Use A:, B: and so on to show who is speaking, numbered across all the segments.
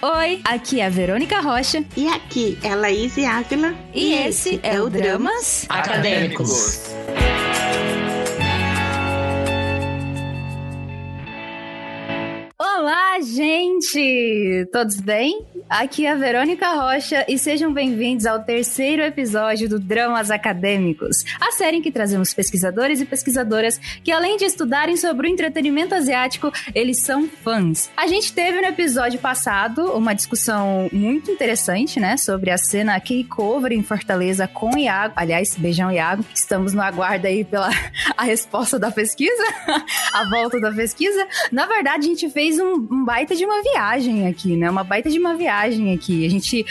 A: Oi, aqui é a Verônica Rocha.
B: E aqui é a Laís Ávila.
A: E, e esse é, é o Dramas Acadêmicos. Olá, gente! Todos bem? Aqui é a Verônica Rocha e sejam bem-vindos ao terceiro episódio do Dramas Acadêmicos, a série em que trazemos pesquisadores e pesquisadoras que, além de estudarem sobre o entretenimento asiático, eles são fãs. A gente teve no episódio passado uma discussão muito interessante, né, sobre a cena K-Cover em Fortaleza com Iago. Aliás, beijão Iago. Estamos no aguardo aí pela a resposta da pesquisa, a volta da pesquisa. Na verdade, a gente fez um, um baita de uma viagem aqui, né, uma baita de uma viagem aqui. A gente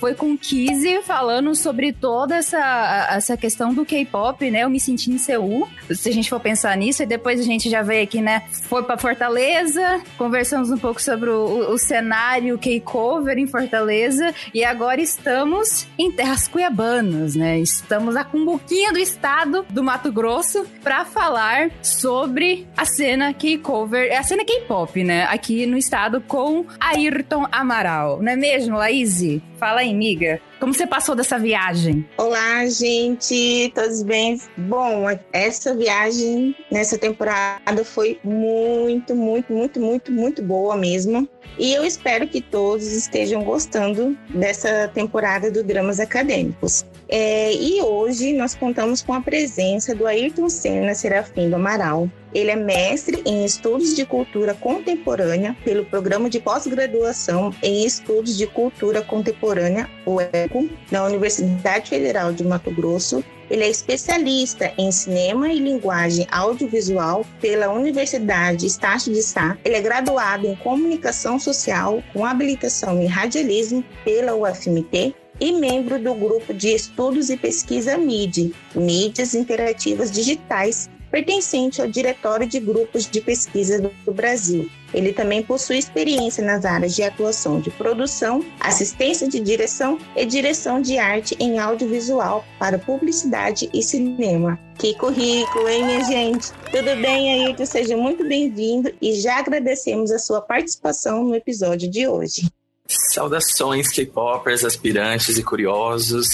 A: foi com Kizzy falando sobre toda essa, essa questão do K-pop, né? Eu me senti em Seul, se a gente for pensar nisso, e depois a gente já veio aqui, né? Foi para Fortaleza, conversamos um pouco sobre o, o cenário K-cover em Fortaleza, e agora estamos em terras cuiabanas, né? Estamos a cumbuquinha do estado do Mato Grosso para falar sobre a cena K-cover, a cena K-pop, né? Aqui no estado com Ayrton Amaral não é mesmo, Laís? Fala aí, amiga. Como você passou dessa viagem?
B: Olá, gente, todos bem? Bom, essa viagem nessa temporada foi muito, muito, muito, muito, muito boa mesmo. E eu espero que todos estejam gostando dessa temporada do Dramas Acadêmicos. É, e hoje nós contamos com a presença do Ayrton Senna Serafim do Amaral. Ele é mestre em Estudos de Cultura Contemporânea pelo Programa de Pós-Graduação em Estudos de Cultura Contemporânea, o ECO, da Universidade Federal de Mato Grosso ele é especialista em cinema e linguagem audiovisual pela Universidade Estácio de Sá. Ele é graduado em comunicação social com habilitação em radialismo pela UFMT e membro do grupo de estudos e pesquisa MIDI, Mídias Interativas Digitais, pertencente ao Diretório de Grupos de Pesquisa do Brasil. Ele também possui experiência nas áreas de atuação de produção, assistência de direção e direção de arte em audiovisual para publicidade e cinema. Que currículo, hein, minha gente? Tudo bem, Ayrton? Seja muito bem-vindo e já agradecemos a sua participação no episódio de hoje.
C: Saudações K-popers, aspirantes e curiosos.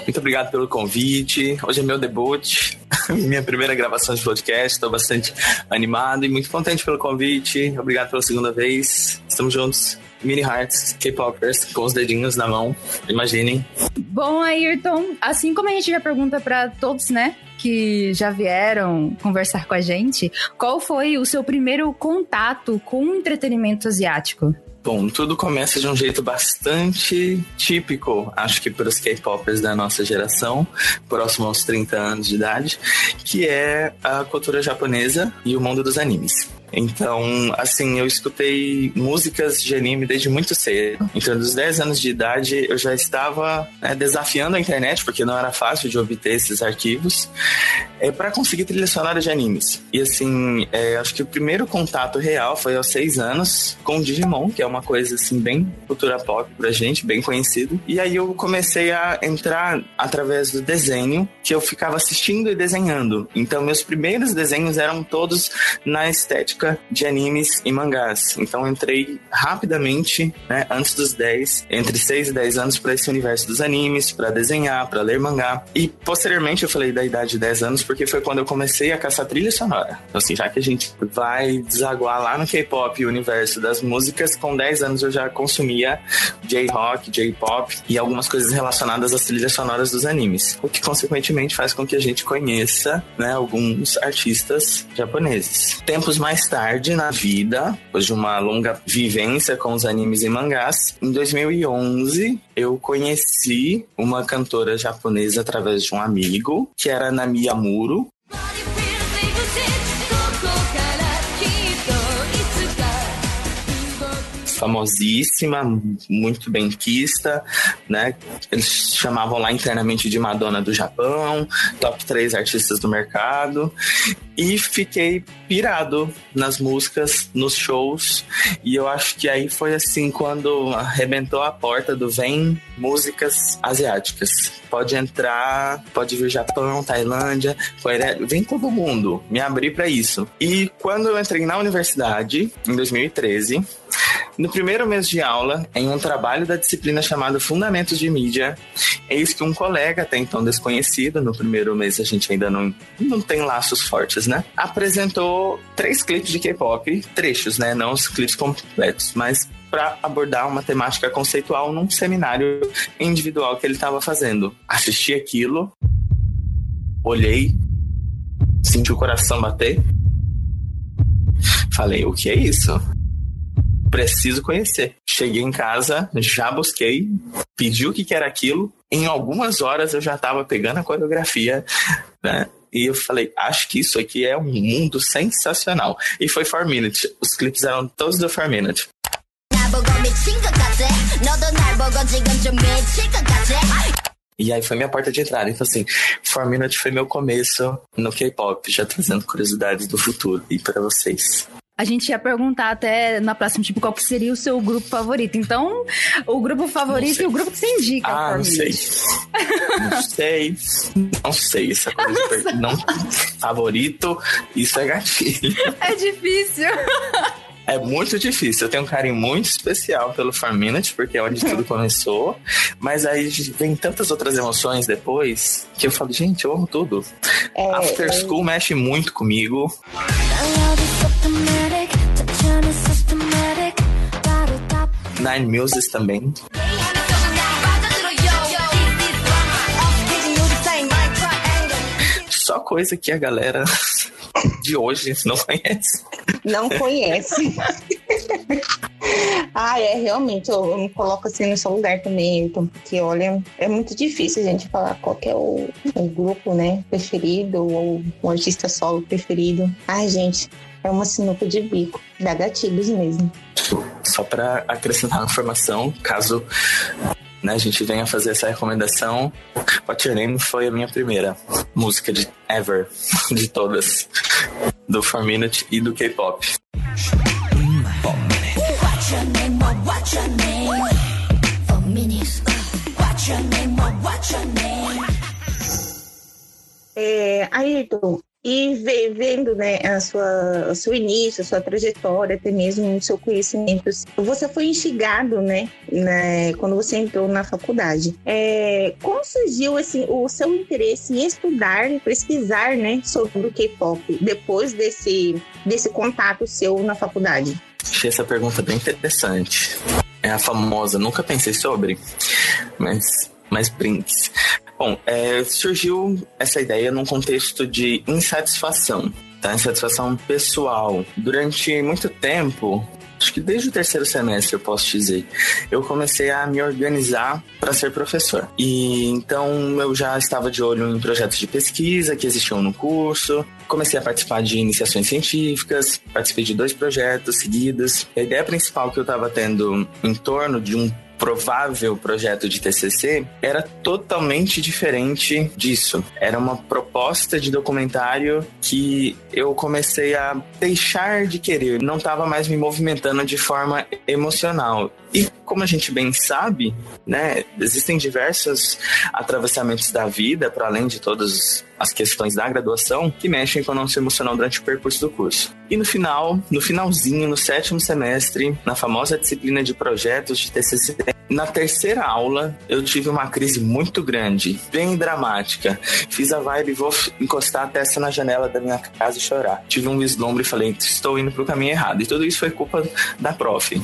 C: Muito obrigado pelo convite. Hoje é meu debut, minha primeira gravação de podcast. Estou bastante animado e muito contente pelo convite. Obrigado pela segunda vez. Estamos juntos. Mini Hearts, K-popers, com os dedinhos na mão. Imaginem.
A: Bom, Ayrton, assim como a gente já pergunta para todos, né? que já vieram conversar com a gente, qual foi o seu primeiro contato com o entretenimento asiático?
C: Bom, tudo começa de um jeito bastante típico, acho que para os K-popers da nossa geração, próximo aos 30 anos de idade, que é a cultura japonesa e o mundo dos animes. Então, assim, eu escutei músicas de anime desde muito cedo. Então, dos 10 anos de idade, eu já estava né, desafiando a internet, porque não era fácil de obter esses arquivos, é, para conseguir trilha sonora de animes. E, assim, é, acho que o primeiro contato real foi aos 6 anos com Digimon, que é uma coisa, assim, bem cultura pop pra gente, bem conhecido. E aí eu comecei a entrar através do desenho, que eu ficava assistindo e desenhando. Então, meus primeiros desenhos eram todos na estética de animes e mangás. Então entrei rapidamente, né, antes dos 10, entre 6 e 10 anos para esse universo dos animes, para desenhar, para ler mangá. E posteriormente eu falei da idade de 10 anos porque foi quando eu comecei a caçar trilha sonora. Então assim, já que a gente vai desaguar lá no K-pop, o universo das músicas, com 10 anos eu já consumia J-rock, J-pop e algumas coisas relacionadas às trilhas sonoras dos animes, o que consequentemente faz com que a gente conheça, né, alguns artistas japoneses. Tempos mais tarde na vida, depois de uma longa vivência com os animes e mangás, em 2011 eu conheci uma cantora japonesa através de um amigo, que era Nami Amuro. Famosíssima, muito benquista, né? Eles chamavam lá internamente de Madonna do Japão, top 3 artistas do mercado. E fiquei pirado nas músicas, nos shows. E eu acho que aí foi assim quando arrebentou a porta do Vem Músicas Asiáticas. Pode entrar, pode vir Japão, Tailândia, vem todo mundo. Me abri para isso. E quando eu entrei na universidade, em 2013, No primeiro mês de aula, em um trabalho da disciplina chamado Fundamentos de Mídia, eis que um colega, até então desconhecido, no primeiro mês a gente ainda não, não tem laços fortes, né? Apresentou três clipes de K-pop, trechos, né? Não os clipes completos, mas para abordar uma temática conceitual num seminário individual que ele estava fazendo. Assisti aquilo, olhei, senti o coração bater. Falei, o que é isso? Preciso conhecer. Cheguei em casa, já busquei, pedi o que, era aquilo. Em algumas horas eu já estava pegando a coreografia, né? E eu falei, acho que isso aqui é um mundo sensacional. E foi 4 Minute. Os clipes eram todos do 4 Minute. E aí foi minha porta de entrada. Então, assim, Four Minute foi meu começo no K-pop, já trazendo curiosidades do futuro e para vocês.
A: A gente ia perguntar até na próxima, tipo, qual que seria o seu grupo favorito. Então, o grupo favorito e o grupo que você indica.
C: Ah, não sei. não sei. Não sei. Essa coisa de não favorito, isso é gatilho.
A: É difícil.
C: É muito difícil. Eu tenho um carinho muito especial pelo Minute, porque é onde tudo começou. Mas aí vem tantas outras emoções depois que eu falo, gente, eu amo tudo. É, After é... School mexe muito comigo. Nine Muses também. Só coisa que a galera de hoje não conhece.
B: Não conhece. ah, é, realmente, eu, eu, me coloco assim no seu lugar também, porque olha, é muito difícil a gente falar qual é o, o grupo, né, preferido, ou o artista solo preferido. Ai, gente, é uma sinuca de bico, dá gatilhos mesmo.
C: Só para acrescentar uma informação, caso né, a gente venha fazer essa recomendação. What Your Name foi a minha primeira música de ever, de todas, do 4 Minute e do K-pop.
B: É, Ayrton, e vendo né, a sua, o seu início, a sua trajetória, até mesmo o seu conhecimento, você foi instigado, né, né quando você entrou na faculdade. É, como surgiu assim, o seu interesse em estudar, pesquisar né, sobre o K-pop depois desse, desse contato seu na faculdade?
C: Achei essa pergunta bem interessante. É a famosa, nunca pensei sobre, mas mais brinks. Bom, é, surgiu essa ideia num contexto de insatisfação, tá? Insatisfação pessoal. Durante muito tempo, acho que desde o terceiro semestre eu posso dizer, eu comecei a me organizar para ser professor. E então eu já estava de olho em projetos de pesquisa que existiam no curso, comecei a participar de iniciações científicas, participei de dois projetos seguidos. A ideia principal que eu estava tendo em torno de um provável projeto de TCC era totalmente diferente disso. Era uma proposta de documentário que eu comecei a deixar de querer, não estava mais me movimentando de forma emocional. E como a gente bem sabe, né, existem diversos atravessamentos da vida, para além de todas as questões da graduação, que mexem com o nosso emocional durante o percurso do curso. E no final, no finalzinho, no sétimo semestre, na famosa disciplina de projetos de TCC, na terceira aula, eu tive uma crise muito grande, bem dramática. Fiz a vibe, vou encostar a testa na janela da minha casa e chorar. Tive um vislumbre e falei, estou indo para o caminho errado. E tudo isso foi culpa da prof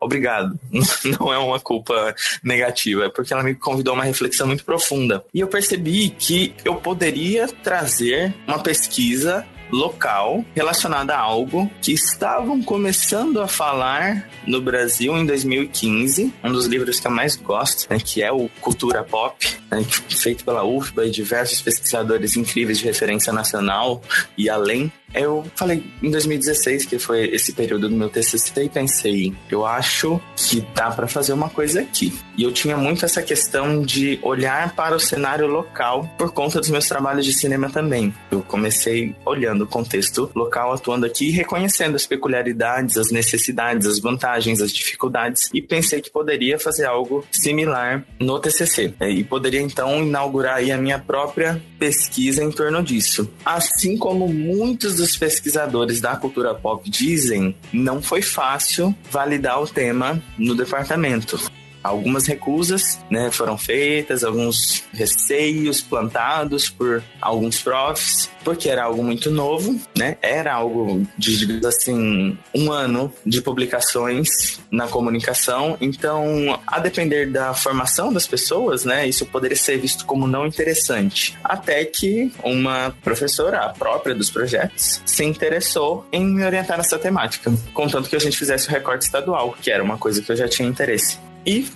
C: obrigado. Não é uma culpa negativa, é porque ela me convidou a uma reflexão muito profunda. E eu percebi que eu poderia trazer uma pesquisa local relacionada a algo que estavam começando a falar no Brasil em 2015. Um dos livros que eu mais gosto, né, que é o Cultura Pop, né, feito pela UFBA e diversos pesquisadores incríveis de referência nacional e além eu falei em 2016, que foi esse período do meu TCC, e pensei, eu acho que dá para fazer uma coisa aqui. E eu tinha muito essa questão de olhar para o cenário local por conta dos meus trabalhos de cinema também. Eu comecei olhando o contexto local, atuando aqui reconhecendo as peculiaridades, as necessidades, as vantagens, as dificuldades, e pensei que poderia fazer algo similar no TCC. E poderia então inaugurar aí a minha própria pesquisa em torno disso. Assim como muitos os pesquisadores da cultura pop dizem, não foi fácil validar o tema no departamento. Algumas recusas né, foram feitas, alguns receios plantados por alguns profs, porque era algo muito novo, né? Era algo de, digamos assim, um ano de publicações na comunicação. Então, a depender da formação das pessoas, né, isso poderia ser visto como não interessante. Até que uma professora, a própria dos projetos, se interessou em me orientar nessa temática, contanto que a gente fizesse o recorte estadual, que era uma coisa que eu já tinha interesse. E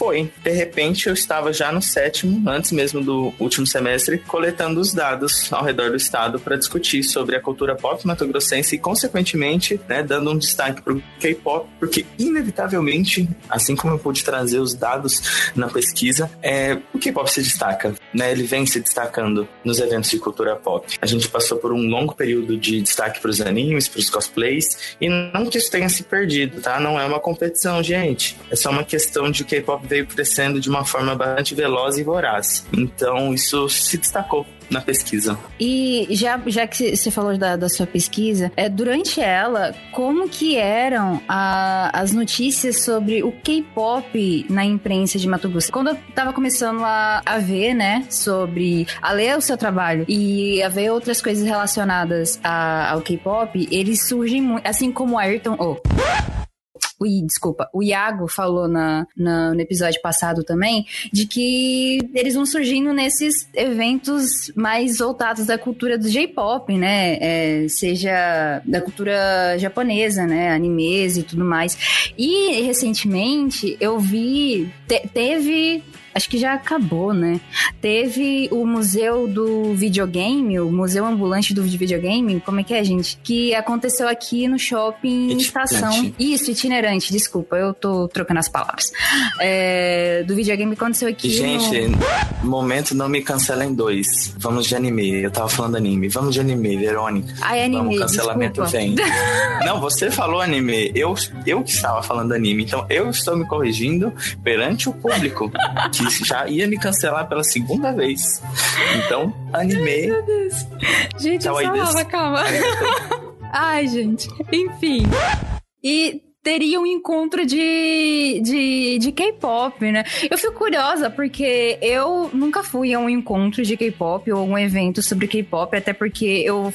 C: foi. De repente, eu estava já no sétimo, antes mesmo do último semestre, coletando os dados ao redor do estado para discutir sobre a cultura pop mato-grossense e, consequentemente, né, dando um destaque para o K-pop, porque, inevitavelmente, assim como eu pude trazer os dados na pesquisa, é, o K-pop se destaca. Né? Ele vem se destacando nos eventos de cultura pop. A gente passou por um longo período de destaque para os animes, para os cosplays, e não que isso tenha se perdido, tá? Não é uma competição, gente. É só uma questão questão de o K-pop veio crescendo de uma forma bastante veloz e voraz. Então, isso se destacou na pesquisa.
A: E já, já que você falou da, da sua pesquisa, é, durante ela, como que eram a, as notícias sobre o K-pop na imprensa de Mato Grosso? Quando eu tava começando a, a ver, né, sobre a ler o seu trabalho e a ver outras coisas relacionadas a, ao K-pop, eles surgem muito, assim como Ayrton, oh, o, desculpa, o Iago falou na, na, no episódio passado também, de que eles vão surgindo nesses eventos mais voltados da cultura do J-pop, né? É, seja da cultura japonesa, né? Animes e tudo mais. E recentemente eu vi, te, teve acho que já acabou, né? Teve o Museu do Videogame, o Museu Ambulante do Videogame, como é que é, gente? Que aconteceu aqui no shopping itinerante. Estação. Isso, itinerante, desculpa, eu tô trocando as palavras. É, do videogame aconteceu aqui.
C: Gente, no... momento não me cancela em dois. Vamos de anime. Eu tava falando anime. Vamos de anime, Verônica.
A: Ai, anime. Vamos,
C: cancelamento
A: desculpa.
C: vem. não, você falou anime. Eu, eu que estava falando anime. Então eu estou me corrigindo perante o público. que já ia me cancelar pela segunda vez. Então, animei.
A: Ai, meu Deus. Gente, eu falava, calma. Ai, gente. Enfim. E teria um encontro de, de, de K-pop, né? Eu fico curiosa porque eu nunca fui a um encontro de K-pop ou um evento sobre K-pop, até porque eu,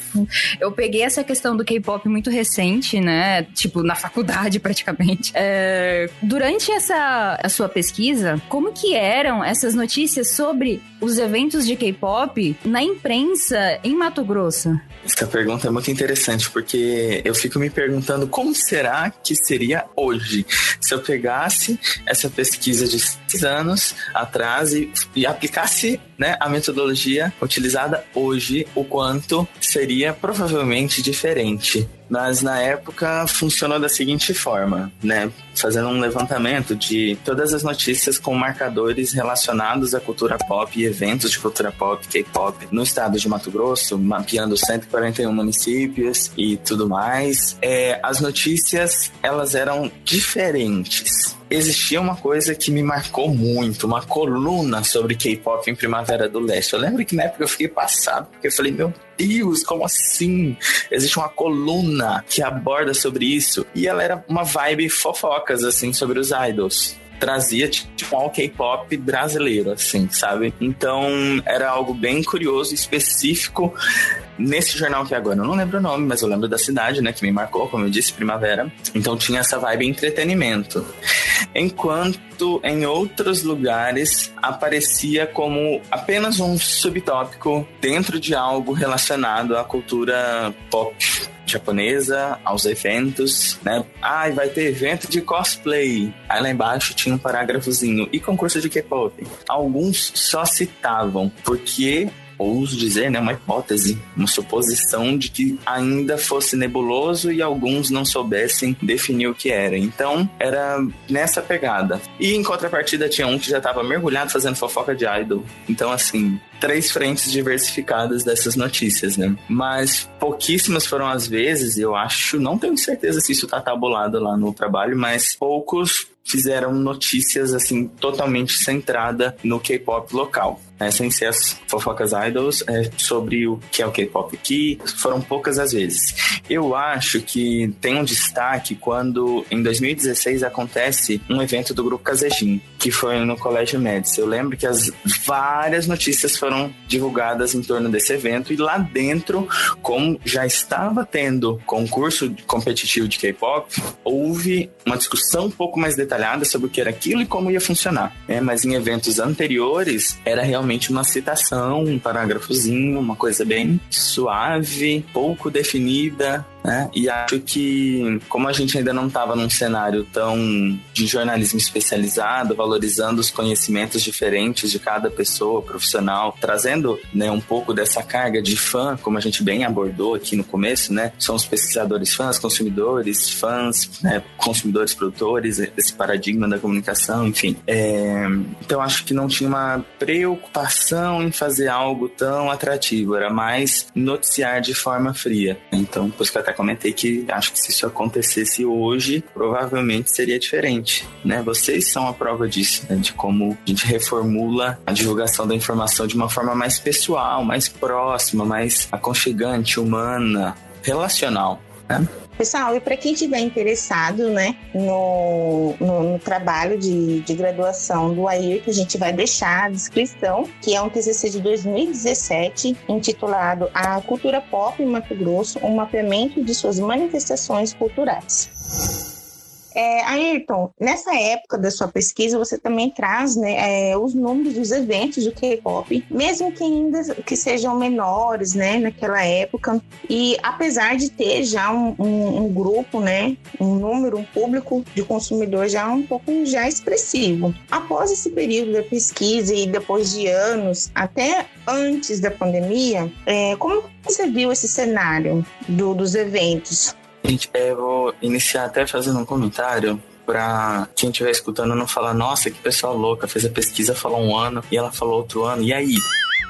A: eu peguei essa questão do K-pop muito recente, né? Tipo, na faculdade praticamente. É, durante essa a sua pesquisa, como que eram essas notícias sobre os eventos de K-pop na imprensa em Mato Grosso?
C: Essa pergunta é muito interessante porque eu fico me perguntando como será que se seria hoje. Se eu pegasse essa pesquisa de seis anos atrás e, e aplicasse né, a metodologia utilizada hoje, o quanto seria provavelmente diferente. Mas na época funcionou da seguinte forma, né? Fazendo um levantamento de todas as notícias com marcadores relacionados à cultura pop e eventos de cultura pop, K-pop, no estado de Mato Grosso, mapeando 141 municípios e tudo mais. É, as notícias elas eram diferentes existia uma coisa que me marcou muito, uma coluna sobre K-pop em Primavera do Leste. Eu lembro que na época eu fiquei passado, porque eu falei, meu Deus, como assim? Existe uma coluna que aborda sobre isso. E ela era uma vibe assim, sobre os idols trazia tipo um K-pop brasileiro, assim, sabe? Então era algo bem curioso específico nesse jornal que agora eu não lembro o nome, mas eu lembro da cidade, né, que me marcou, como eu disse, Primavera. Então tinha essa vibe entretenimento. Enquanto em outros lugares aparecia como apenas um subtópico dentro de algo relacionado à cultura pop japonesa, aos eventos, né? Ah, vai ter evento de cosplay. Aí lá embaixo tinha um parágrafozinho. E concurso de K-pop. Alguns só citavam, porque ouso dizer, né, uma hipótese, uma suposição de que ainda fosse nebuloso e alguns não soubessem definir o que era. Então, era nessa pegada. E em contrapartida tinha um que já estava mergulhado fazendo fofoca de idol. Então, assim, três frentes diversificadas dessas notícias, né? Mas pouquíssimas foram as vezes, eu acho, não tenho certeza se isso tá tabulado lá no trabalho, mas poucos fizeram notícias assim totalmente centrada no K-pop local é, sem ser as fofocas idols, é, sobre o que é o K-pop aqui, foram poucas as vezes. Eu acho que tem um destaque quando, em 2016, acontece um evento do Grupo Casejin, que foi no Colégio Médici. Eu lembro que as várias notícias foram divulgadas em torno desse evento e lá dentro, como já estava tendo concurso competitivo de K-pop, houve uma discussão um pouco mais detalhada sobre o que era aquilo e como ia funcionar. Né? Mas em eventos anteriores, era realmente uma citação, um parágrafozinho, uma coisa bem suave, pouco definida, né? E acho que, como a gente ainda não estava num cenário tão de jornalismo especializado, valorizando os conhecimentos diferentes de cada pessoa profissional, trazendo né, um pouco dessa carga de fã, como a gente bem abordou aqui no começo, né? São os pesquisadores fãs, consumidores, fãs, né, consumidores produtores, esse paradigma da comunicação, enfim. É, então acho que não tinha uma preocupação em fazer algo tão atrativo, era mais noticiar de forma fria. Então, por isso que até comentei que acho que se isso acontecesse hoje, provavelmente seria diferente, né? Vocês são a prova disso, né? de como a gente reformula a divulgação da informação de uma forma mais pessoal, mais próxima, mais aconchegante, humana, relacional?
B: Pessoal, e para quem tiver interessado né, no, no, no trabalho de, de, graduação do que a gente vai deixar a descrição, que é um TCC de 2017, intitulado A Cultura Pop em Mato Grosso, um mapeamento de suas manifestações culturais. É, Ayrton, nessa época da sua pesquisa, você também traz né, é, os números dos eventos do K-pop, mesmo que ainda que sejam menores, né, naquela época. E apesar de ter já um, um, um grupo, né, um número, um público de consumidores já um pouco já expressivo. Após esse período da pesquisa e depois de anos, até antes da pandemia, é, como você viu esse cenário do, dos eventos?
C: Gente, é, eu vou iniciar até fazendo um comentário para quem estiver escutando não falar, nossa, que pessoa louca, fez a pesquisa, falou um ano e ela falou outro ano, e aí?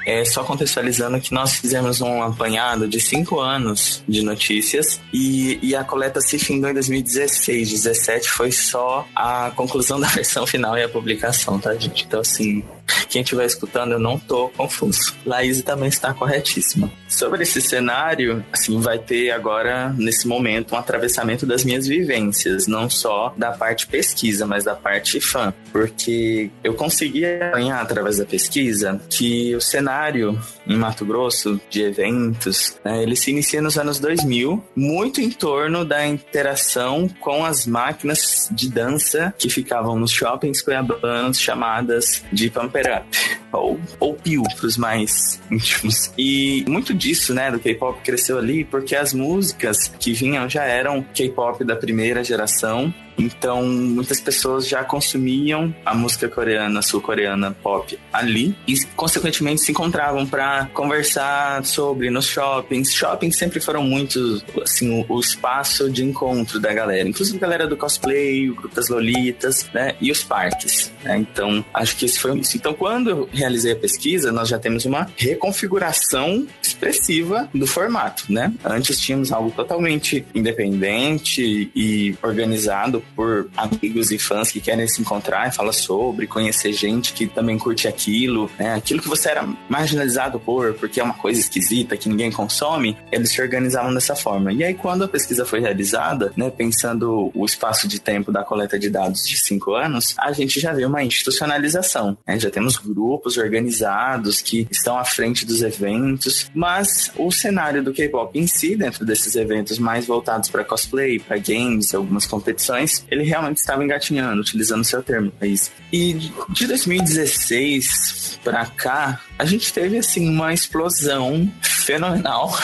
C: É só contextualizando que nós fizemos um apanhado de cinco anos de notícias e, e a coleta se findou em 2016. 17 foi só a conclusão da versão final e a publicação, tá, gente? Então, assim, quem estiver escutando, eu não tô confuso. Laís também está corretíssima. Sobre esse cenário, assim, vai ter agora, nesse momento, um atravessamento das minhas vivências, não só da parte pesquisa, mas da parte fã. Porque eu consegui apanhar através da pesquisa que o cenário em Mato Grosso de eventos, né, ele se inicia nos anos 2000, muito em torno da interação com as máquinas de dança que ficavam nos shoppings cuiabanos chamadas de pump Up, ou, ou Piu, pros mais íntimos. E muito disso, né, do K-pop cresceu ali porque as músicas que vinham já eram K-pop da primeira geração então, muitas pessoas já consumiam a música coreana, sul-coreana pop ali e, consequentemente, se encontravam para conversar sobre nos shoppings. Shoppings sempre foram muito, assim, o, o, espaço de encontro da galera, inclusive a galera do cosplay, o grupo das Lolitas, né, e os parques. Né? Então, acho que esse foi isso. Então, quando eu realizei a pesquisa, nós já temos uma reconfiguração expressiva do formato, né? Antes tínhamos algo totalmente independente e organizado por amigos e fãs que querem se encontrar e falar sobre, conhecer gente que também curte aquilo, né? Aquilo que você era marginalizado por, porque é uma coisa esquisita que ninguém consome, eles se organizavam dessa forma. E aí, quando a pesquisa foi realizada, né, pensando o espaço de tempo da coleta de dados de cinco anos, a gente já vê uma institucionalização. Né? Já temos grupos organizados que estão à frente dos eventos, mas o cenário do K-pop em si, dentro desses eventos mais voltados para cosplay, para games, algumas competições, ele realmente estava engatinhando, utilizando o seu termo, é isso. E de 2016 para cá, a gente teve assim uma explosão fenomenal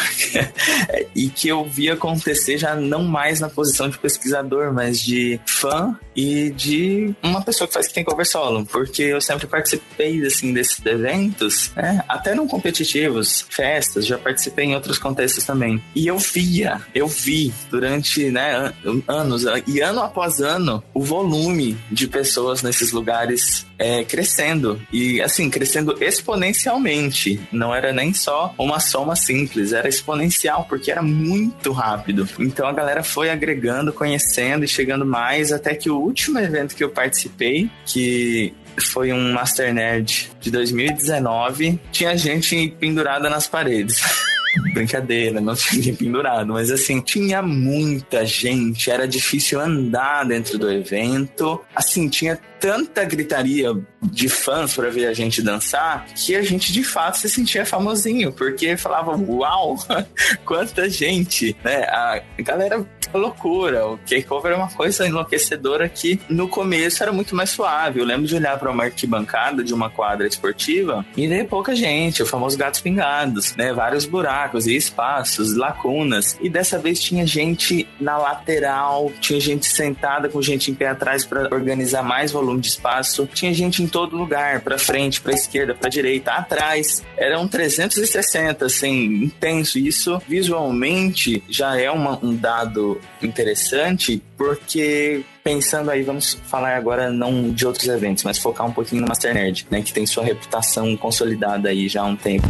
C: e que eu vi acontecer já não mais na posição de pesquisador, mas de fã e de uma pessoa que faz que tem cover solo, porque eu sempre participei assim desses eventos, né? até não competitivos, festas, já participei em outros contextos também. E eu via, eu vi durante né, anos e ano após ano o volume de pessoas nesses lugares é, crescendo e assim crescendo exponencialmente. Não era nem só uma soma simples, era exponencial porque era muito rápido. Então a galera foi agregando, conhecendo e chegando mais até que o último evento que eu participei, que foi um Master Nerd de 2019, tinha gente pendurada nas paredes. Brincadeira, não tinha pendurado, mas assim, tinha muita gente, era difícil andar dentro do evento. Assim, tinha tanta gritaria de fãs para ver a gente dançar que a gente de fato se sentia famosinho, porque falava, uau, quanta gente, né? A galera loucura. O K-Cover é uma coisa enlouquecedora que no começo era muito mais suave. Eu lembro de olhar para uma arquibancada de uma quadra esportiva e ver pouca gente, o famoso gatos pingados, né? Vários buracos e espaços, lacunas. E dessa vez tinha gente na lateral, tinha gente sentada com gente em pé atrás para organizar mais volume de espaço. Tinha gente em todo lugar, para frente, para esquerda, para direita, atrás. Eram 360, assim, intenso. Isso visualmente já é uma, um dado interessante porque pensando aí, vamos falar agora não de outros eventos, mas focar um pouquinho no Master Nerd, né, que tem sua reputação consolidada aí já há um tempo.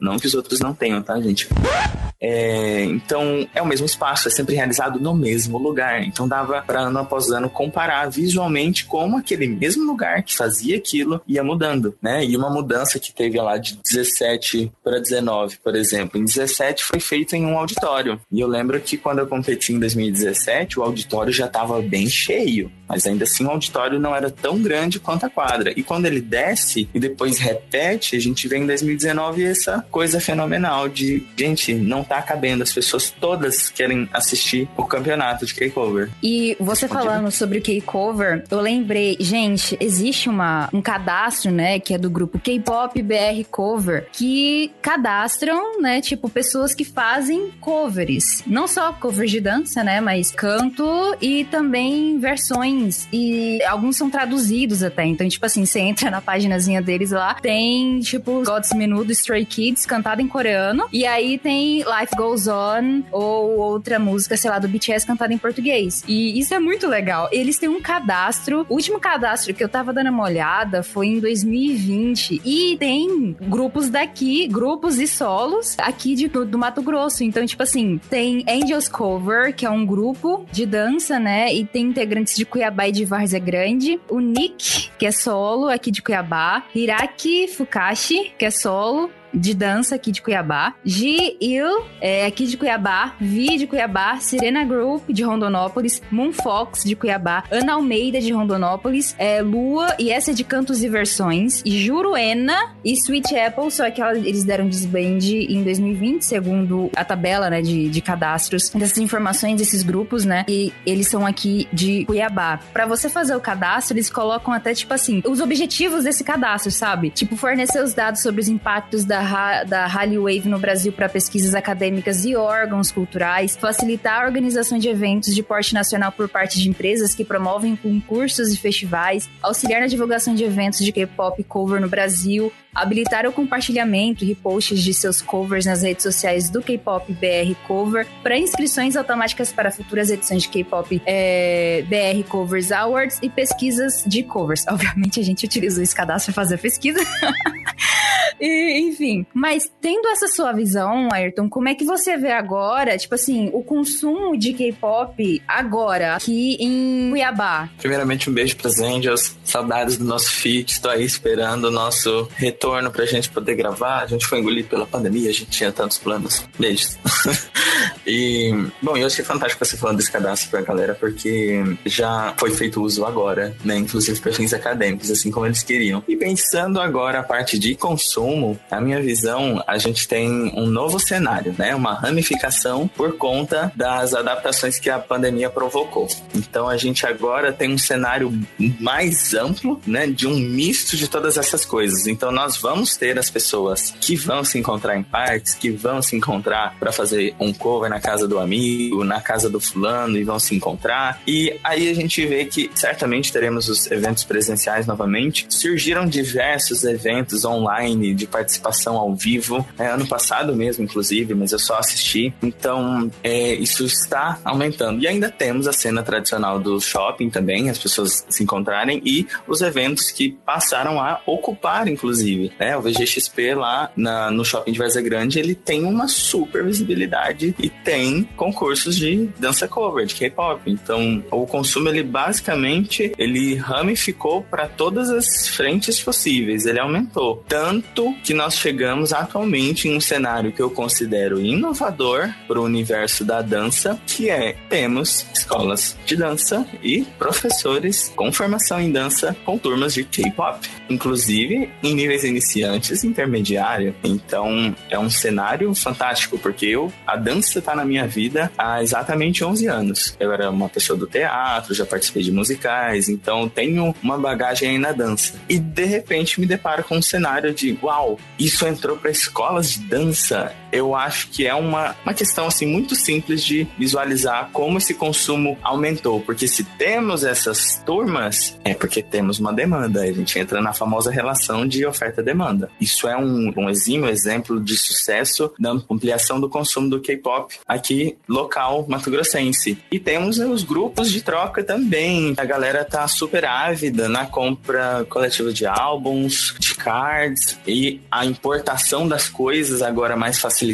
C: Não que os outros não tenham, tá, gente? É, então, é o mesmo espaço, é sempre realizado no mesmo lugar. Então, dava para ano após ano comparar visualmente como aquele mesmo lugar que fazia aquilo ia mudando, né? E uma mudança que teve lá de 17 para 19, por exemplo. Em 17 foi feito em um auditório. E eu lembro que quando eu competi em 2017, o auditório já estava bem cheio. Mas ainda assim o auditório não era tão grande quanto a quadra. E quando ele desce e depois repete, a gente vê em 2019 essa coisa fenomenal de, gente, não tá cabendo, as pessoas todas querem assistir o campeonato de K-Cover.
A: E você falando sobre o K-Cover, eu lembrei, gente, existe uma, um cadastro, né, que é do grupo K-Pop BR Cover, que cadastram, né, tipo, pessoas que fazem covers. Não só covers de dança, né, mas canto e também versões e alguns são traduzidos até. Então, tipo assim, você entra na paginazinha deles lá, tem, tipo, God's Menu do Stray Kids cantado em coreano. E aí tem Life Goes On ou outra música, sei lá, do BTS cantada em português. E isso é muito legal. Eles têm um cadastro. O último cadastro que eu tava dando uma olhada foi em 2020. E tem grupos daqui, grupos e solos aqui de, do, do Mato Grosso. Então, tipo assim, tem Angels Cover, que é um grupo de dança, né? E tem integrantes de Cuiabá Cuiabá e de Várzea Grande. O Nick, que é solo aqui de Cuiabá. Hiraki Fukashi, que é solo de dança aqui de Cuiabá. Gi Il, é, aqui de Cuiabá. Vi de Cuiabá. Sirena Group, de Rondonópolis. Moonfox, de Cuiabá. Ana Almeida, de Rondonópolis. É, Lua, e essa é de Cantos e Versões. Juruena e Sweet Apple, só que eles deram desband em 2020, segundo a tabela, né, de, de cadastros dessas informações desses grupos, né? E eles são aqui de Cuiabá. Para você fazer o cadastro, eles colocam até, tipo assim, os objetivos desse cadastro, sabe? Tipo, fornecer os dados sobre os impactos da da, da Wave no Brasil para pesquisas acadêmicas e órgãos culturais, facilitar a organização de eventos de porte nacional por parte de empresas que promovem concursos e festivais, auxiliar na divulgação de eventos de K-pop cover no Brasil, habilitar o compartilhamento e reposts de seus covers nas redes sociais do K-Pop BR Cover, para inscrições automáticas para futuras edições de K-Pop é, BR Covers Awards e pesquisas de covers. Obviamente a gente utilizou esse cadastro para fazer pesquisa. e, enfim, mas tendo essa sua visão, Ayrton, como é que você vê agora, tipo assim, o consumo de K-pop agora aqui em Cuiabá?
C: Primeiramente, um beijo pras Angels, saudades do nosso feat, estou aí esperando o nosso retorno retorno pra gente poder gravar. A gente foi engolido pela pandemia, a gente tinha tantos planos. Beijos. e, bom, eu achei fantástico você falando desse cadastro pra galera, porque já foi feito uso agora, né? Inclusive para fins acadêmicos, assim como eles queriam. E pensando agora a parte de consumo, a minha visão, a gente tem um novo cenário, né? Uma ramificação por conta das adaptações que a pandemia provocou. Então a gente agora tem um cenário mais amplo, né? De um misto de todas essas coisas. Então nós vamos ter as pessoas que vão se encontrar em parques, que vão se encontrar para fazer um cover na casa do amigo, na casa do fulano e vão se encontrar. E aí a gente vê que certamente teremos os eventos presenciais novamente. Surgiram diversos eventos online de participação ao vivo, é, ano passado mesmo, inclusive, mas eu só assisti. Então, é, isso está aumentando. E ainda temos a cena tradicional do shopping também, as pessoas se encontrarem, e os eventos que passaram a ocupar, inclusive. Né? O VGXP lá na, no shopping de Vaza Grande, ele tem uma super visibilidade e tem concursos de dança cover, de K-pop. Então, o consumo, ele basicamente, ele ramificou para todas as frentes possíveis. Ele aumentou. Tanto que nós chegamos atualmente em um cenário que eu considero inovador para o universo da dança, que é temos escolas de dança e professores com formação em dança com turmas de K-pop, inclusive em níveis iniciantes, intermediário. Então, é um cenário fantástico, porque eu a dança está na minha vida há exatamente 11 anos. Eu era uma pessoa do teatro, já participei de musicais, então tenho uma bagagem aí na dança. E de repente me deparo com um cenário de, uau, isso entrou para escolas de dança. Eu acho que é uma, uma questão assim muito simples de visualizar como esse consumo aumentou, porque se temos essas turmas, é porque temos uma demanda. A gente entra na famosa relação de oferta-demanda. Isso é um, um exímio exemplo de sucesso da ampliação do consumo do K-pop aqui local Mato Grossense. E temos os grupos de troca também. A galera tá super ávida na compra coletiva de álbuns, de cards e a importação das coisas agora mais facilitada,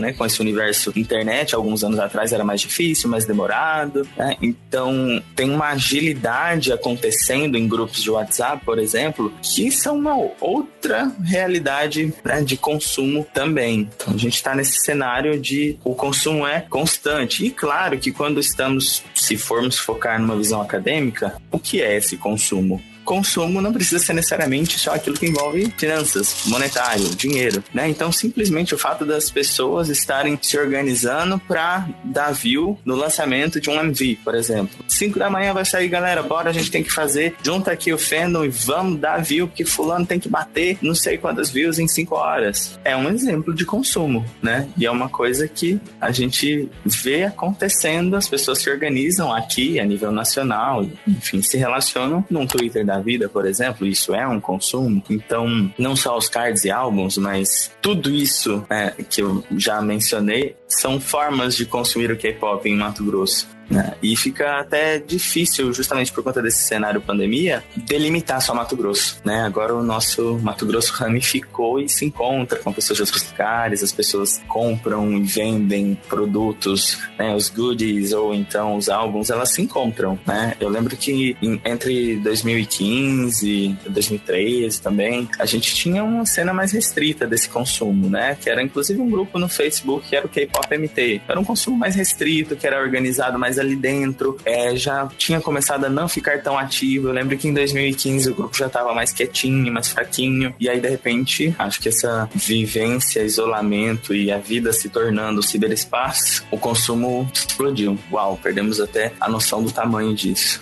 C: né, com esse universo internet. Alguns anos atrás era mais difícil, mais demorado, né? Então tem uma agilidade acontecendo em grupos de WhatsApp, por exemplo, que são uma outra realidade né, de consumo também. Então a gente está nesse cenário de o consumo é constante. E claro que quando estamos, se formos focar numa visão acadêmica, o que é esse consumo? Consumo não precisa ser necessariamente só aquilo que envolve finanças, monetário, dinheiro, né? Então, simplesmente o fato das pessoas estarem se organizando para dar view no lançamento de um MV, por exemplo. 5 da manhã vai sair, galera, bora, a gente tem que fazer, junta aqui o fandom e vamos dar view, porque fulano tem que bater não sei quantas views em 5 horas. É um exemplo de consumo, né? E é uma coisa que a gente vê acontecendo, as pessoas se organizam aqui a nível nacional, enfim, se relacionam num Twitter da vida, por exemplo, isso é um consumo. Então, não só os cards e álbuns, mas tudo isso é, que eu já mencionei são formas de consumir o K-pop em Mato Grosso. Né? E fica até difícil, justamente por conta desse cenário pandemia, delimitar só Mato Grosso. Né? Agora o nosso Mato Grosso ramificou e se encontra com pessoas de outros lugares, as pessoas compram e vendem produtos, né? os goodies ou então os álbuns, elas se encontram. Né? Eu lembro que em, entre 2015 e 2013 também, a gente tinha uma cena mais restrita desse consumo, né? que era inclusive um grupo no Facebook que era o K-Pop MT. Era um consumo mais restrito, que era organizado mais ali dentro, é, já tinha começado a não ficar tão ativo. Eu lembro que em 2015 o grupo já estava mais quietinho, mais fraquinho, e aí de repente, acho que essa vivência, isolamento e a vida se tornando ciberespaço, o consumo explodiu. Uau, perdemos até a noção do tamanho disso.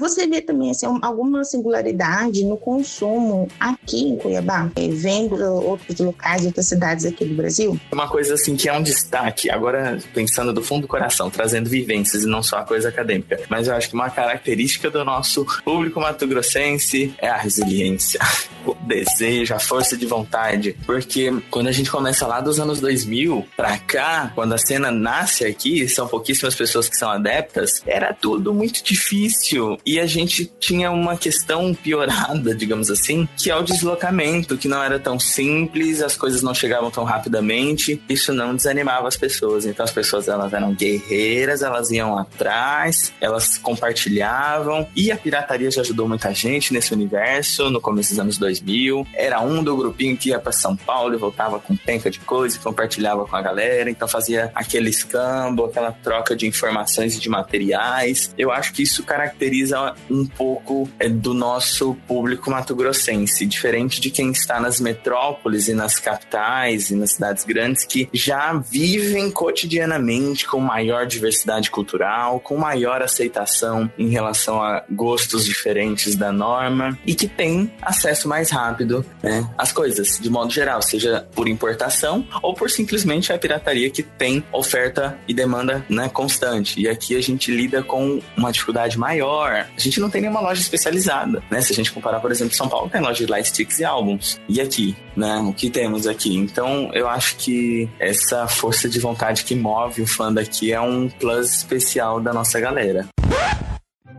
B: Você vê também assim, alguma singularidade no consumo aqui em Cuiabá, vendo outros locais, outras cidades aqui do Brasil?
C: Uma coisa assim que é um destaque, agora pensando do fundo do coração, trazendo vivências e não só a coisa acadêmica, mas eu acho que uma característica do nosso público mato-grossense é a resiliência, o desejo, a força de vontade, porque quando a gente começa lá dos anos 2000 pra cá, quando a cena nasce aqui, são pouquíssimas pessoas que são adeptas, era tudo muito difícil e a gente tinha uma questão piorada, digamos assim, que é o deslocamento, que não era tão simples, as coisas não chegavam tão rapidamente. Isso não desanimava as pessoas. Então as pessoas elas eram guerreiras, elas iam atrás, elas compartilhavam. E a pirataria já ajudou muita gente nesse universo no começo dos anos 2000. Era um do grupinho que ia para São Paulo e voltava com penca de coisa compartilhava com a galera. Então fazia aquele escambo, aquela troca de informações e de materiais. Eu acho que isso caracteriza um pouco é, do nosso público mato-grossense, diferente de quem está nas metrópoles e nas capitais e nas cidades grandes que já vivem cotidianamente com maior diversidade cultural, com maior aceitação em relação a gostos diferentes da norma e que tem acesso mais rápido né, às coisas, de modo geral, seja por importação ou por simplesmente a pirataria que tem oferta e demanda né, constante. E aqui a gente lida com uma dificuldade maior. A gente não tem nenhuma loja especializada, né? Se a gente comparar, por exemplo, São Paulo tem loja de lightsticks e álbuns. E aqui, né? O que temos aqui? Então, eu acho que essa força de vontade que move o fã daqui é um plus especial da nossa galera.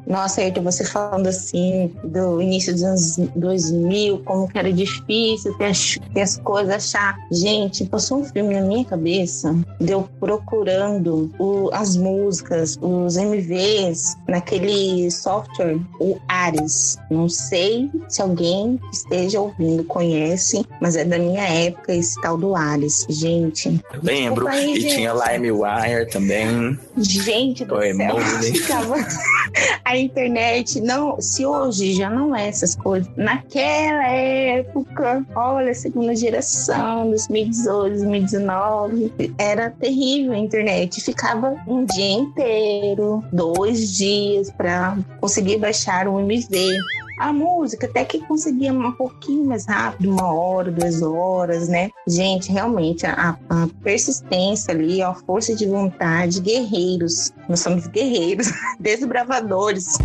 B: Nossa, Ayrton, você falando assim do início dos anos 2000, como que era difícil ter as, ter as coisas, achar. Gente, passou um filme na minha cabeça, deu procurando o, as músicas, os MVs, naquele software, o Ares. Não sei se alguém esteja ouvindo conhece, mas é da minha época esse tal do Ares. Gente.
C: Eu lembro. Aí, e gente. tinha LimeWire também.
B: Gente do Oi, céu. Ficava... a internet não, se hoje já não é essas coisas, naquela época, olha, segunda geração, 2018, 2019, era terrível a internet. Ficava um dia inteiro, dois dias para conseguir baixar um MV. A música até que conseguia um pouquinho mais rápido, uma hora, duas horas, né? Gente, realmente, a, a persistência ali, a força de vontade, guerreiros. Nós somos guerreiros, desbravadores.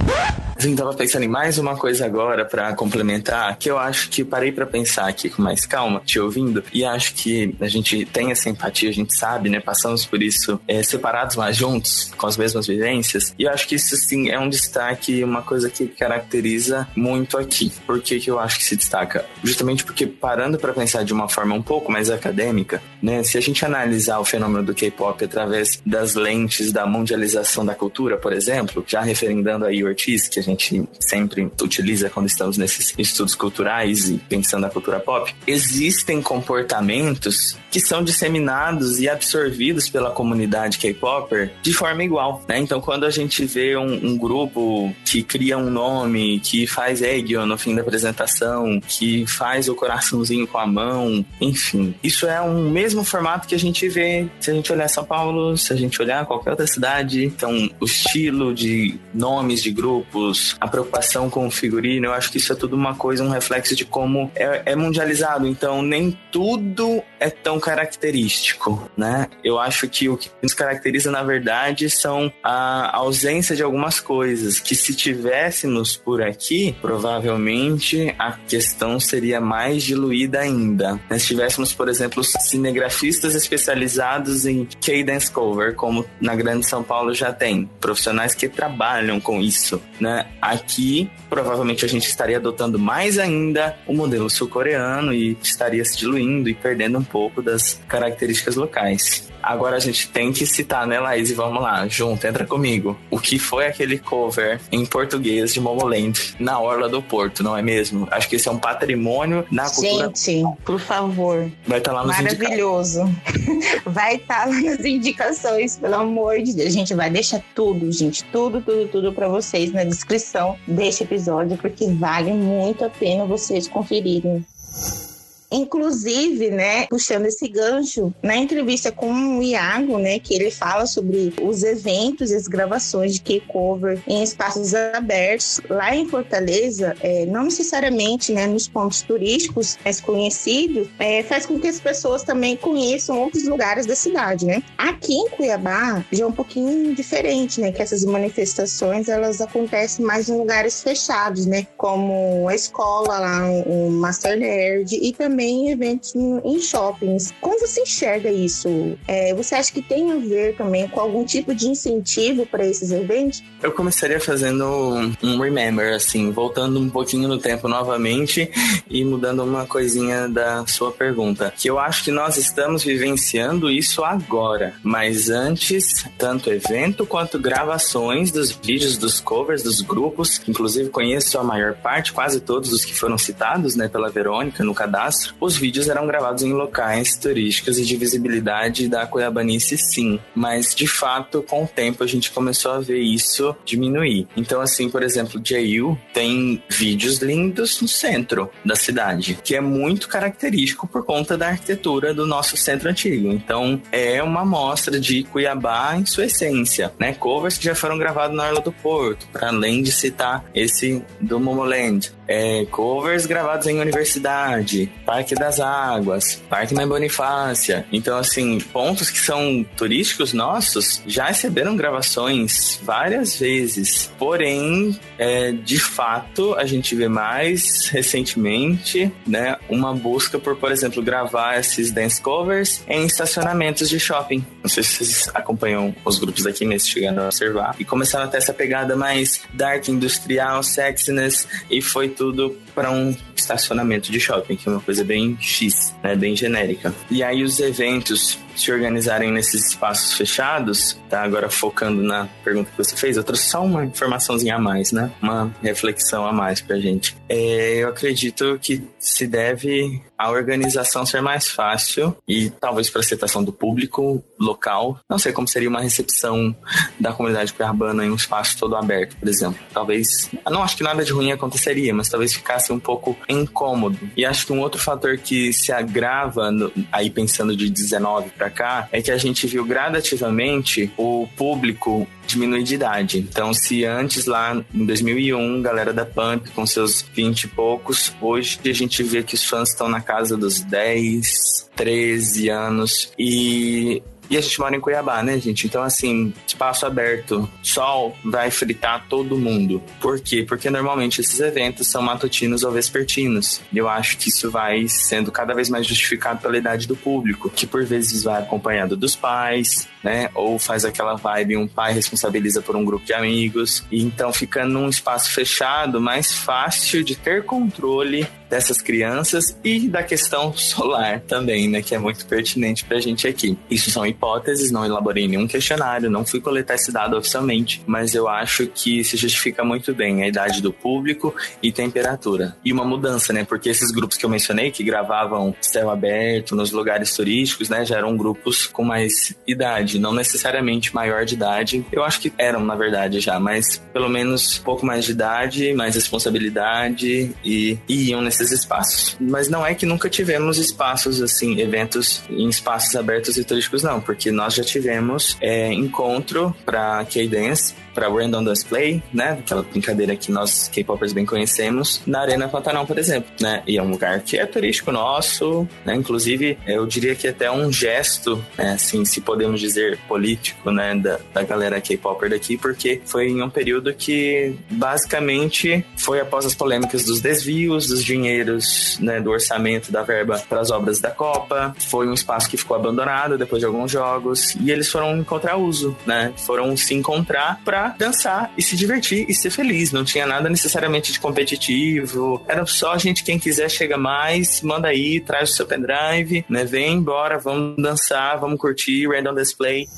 C: Vim, tava pensando em mais uma coisa agora para complementar, que eu acho que parei para pensar aqui com mais calma, te ouvindo, e acho que a gente tem essa empatia, a gente sabe, né? Passamos por isso é, separados, mas juntos, com as mesmas vivências, e eu acho que isso, sim, é um destaque, uma coisa que caracteriza muito aqui. Por que, que eu acho que se destaca? Justamente porque, parando para pensar de uma forma um pouco mais acadêmica, né? Se a gente analisar o fenômeno do K-pop através das lentes da mundialização da cultura, por exemplo, já referendando aí Ortiz, que a gente sempre utiliza quando estamos nesses estudos culturais e pensando a cultura pop, existem comportamentos que são disseminados e absorvidos pela comunidade K-popper de forma igual, né? Então, quando a gente vê um, um grupo que cria um nome, que faz Eggio no fim da apresentação, que faz o coraçãozinho com a mão, enfim. Isso é um mesmo formato que a gente vê se a gente olhar São Paulo, se a gente olhar qualquer outra cidade. Então, o estilo de nomes de grupos, a preocupação com o figurino, eu acho que isso é tudo uma coisa, um reflexo de como é, é mundializado. Então, nem tudo é tão característico, né? Eu acho que o que nos caracteriza, na verdade, são a ausência de algumas coisas que se tivéssemos por aqui, provavelmente a questão seria mais diluída ainda. Se tivéssemos, por exemplo, cinegrafistas especializados em cadence cover, como na Grande São Paulo já tem, profissionais que trabalham com isso, né? Aqui, provavelmente a gente estaria adotando mais ainda o modelo sul-coreano e estaria se diluindo e perdendo um pouco das características locais. Agora a gente tem que citar, né, Laís? E vamos lá, junto, entra comigo. O que foi aquele cover em português de Momoland na Orla do Porto, não é mesmo? Acho que esse é um patrimônio na cultura.
B: Gente, por favor.
C: Vai estar tá lá nos
B: Maravilhoso. vai estar tá lá nas indicações, pelo amor de Deus. A gente vai deixar tudo, gente, tudo, tudo, tudo para vocês na descrição deste episódio, porque vale muito a pena vocês conferirem. Inclusive, né, puxando esse gancho, na entrevista com o Iago, né, que ele fala sobre os eventos e as gravações de K-Cover em espaços abertos lá em Fortaleza, é, não necessariamente né, nos pontos turísticos mais conhecidos, é, faz com que as pessoas também conheçam outros lugares da cidade, né? Aqui em Cuiabá já é um pouquinho diferente, né, que essas manifestações elas acontecem mais em lugares fechados, né, como a escola lá, o Master Nerd e também também eventos em shoppings. Como você enxerga isso? É, você acha que tem a ver também com algum tipo de incentivo para esses eventos?
C: Eu começaria fazendo um remember, assim, voltando um pouquinho no tempo novamente e mudando uma coisinha da sua pergunta. Que eu acho que nós estamos vivenciando isso agora, mas antes, tanto evento quanto gravações dos vídeos, dos covers, dos grupos, inclusive conheço a maior parte, quase todos os que foram citados, né, pela Verônica no cadastro Os vídeos eram gravados em locais turísticos e de visibilidade da Cuiabanice, sim. Mas, de fato, com o tempo a gente começou a ver isso diminuir. Então, assim, por exemplo, Jail tem vídeos lindos no centro da cidade, que é muito característico por conta da arquitetura do nosso centro antigo. Então, é uma amostra de Cuiabá em sua essência, né? Covers que já foram gravados na Orla do Porto, para além de citar esse do Momoland. É, covers gravados em universidade, Parque das Águas, Parque Mãe Bonifácia. Então, assim, pontos que são turísticos nossos já receberam gravações várias vezes. Porém, é, de fato, a gente vê mais recentemente, né, uma busca por, por exemplo, gravar esses dance covers em estacionamentos de shopping. Não sei se vocês acompanham os grupos aqui, mas chegando a observar. E começaram a ter essa pegada mais dark, industrial, sexiness, e foi tudo para um estacionamento de shopping, que é uma coisa bem X, né, bem genérica. E aí os eventos se organizarem nesses espaços fechados, tá? Agora focando na pergunta que você fez, eu trouxe só uma informaçãozinha a mais, né? Uma reflexão a mais pra gente. É, eu acredito que se deve a organização ser mais fácil e talvez para aceitação do público local. Não sei como seria uma recepção da comunidade cuiabana em um espaço todo aberto, por exemplo. Talvez, não acho que nada de ruim aconteceria, mas talvez ficasse um pouco incômodo. E acho que um outro fator que se agrava no, aí pensando de 19 para cá é que a gente viu gradativamente o público diminuir de idade. Então, se antes lá em 2001, galera da Pump com seus 20 e poucos, hoje a gente vê que os fãs estão na casa dos 10, 13 anos e e a gente mora em Cuiabá, né, gente? Então, assim, espaço aberto, sol vai fritar todo mundo. Por quê? Porque normalmente esses eventos são matutinos ou vespertinos. E eu acho que isso vai sendo cada vez mais justificado pela idade do público, que por vezes vai acompanhado dos pais, né? Ou faz aquela vibe, um pai responsabiliza por um grupo de amigos. E então fica num espaço fechado, mais fácil de ter controle dessas crianças e da questão solar também, né? Que é muito pertinente pra gente aqui. Isso são hipóteses, não elaborei nenhum questionário, não fui coletar esse dado oficialmente, mas eu acho que se justifica muito bem a idade do público e temperatura. E uma mudança, né? Porque esses grupos que eu mencionei, que gravavam céu aberto nos lugares turísticos, né? Já eram grupos com mais idade, não necessariamente maior de idade. Eu acho que eram, na verdade, já, mas pelo menos um pouco mais de idade, mais responsabilidade e, e iam nesses espaços. Mas não é que nunca tivemos espaços, assim, eventos em espaços abertos e turísticos, não porque nós já tivemos é, encontro para K-Dance para Random Dance Play, né? Aquela brincadeira que nós K-popers bem conhecemos, na Arena Pantanal, por exemplo, né? E é um lugar que é turístico nosso, né? Inclusive, eu diria que até um gesto, né? assim, se podemos dizer político, né? Da, da galera K-popper daqui, porque foi em um período que basicamente foi após as polêmicas dos desvios dos dinheiros, né? Do orçamento da verba para as obras da Copa. Foi um espaço que ficou abandonado depois de alguns jogos e eles foram encontrar uso, né? Foram se encontrar para dançar e se divertir e ser feliz. Não tinha nada necessariamente de competitivo. Era só a gente, quem quiser, chega mais, manda aí, traz o seu pendrive, né? Vem embora, vamos dançar, vamos curtir, random display.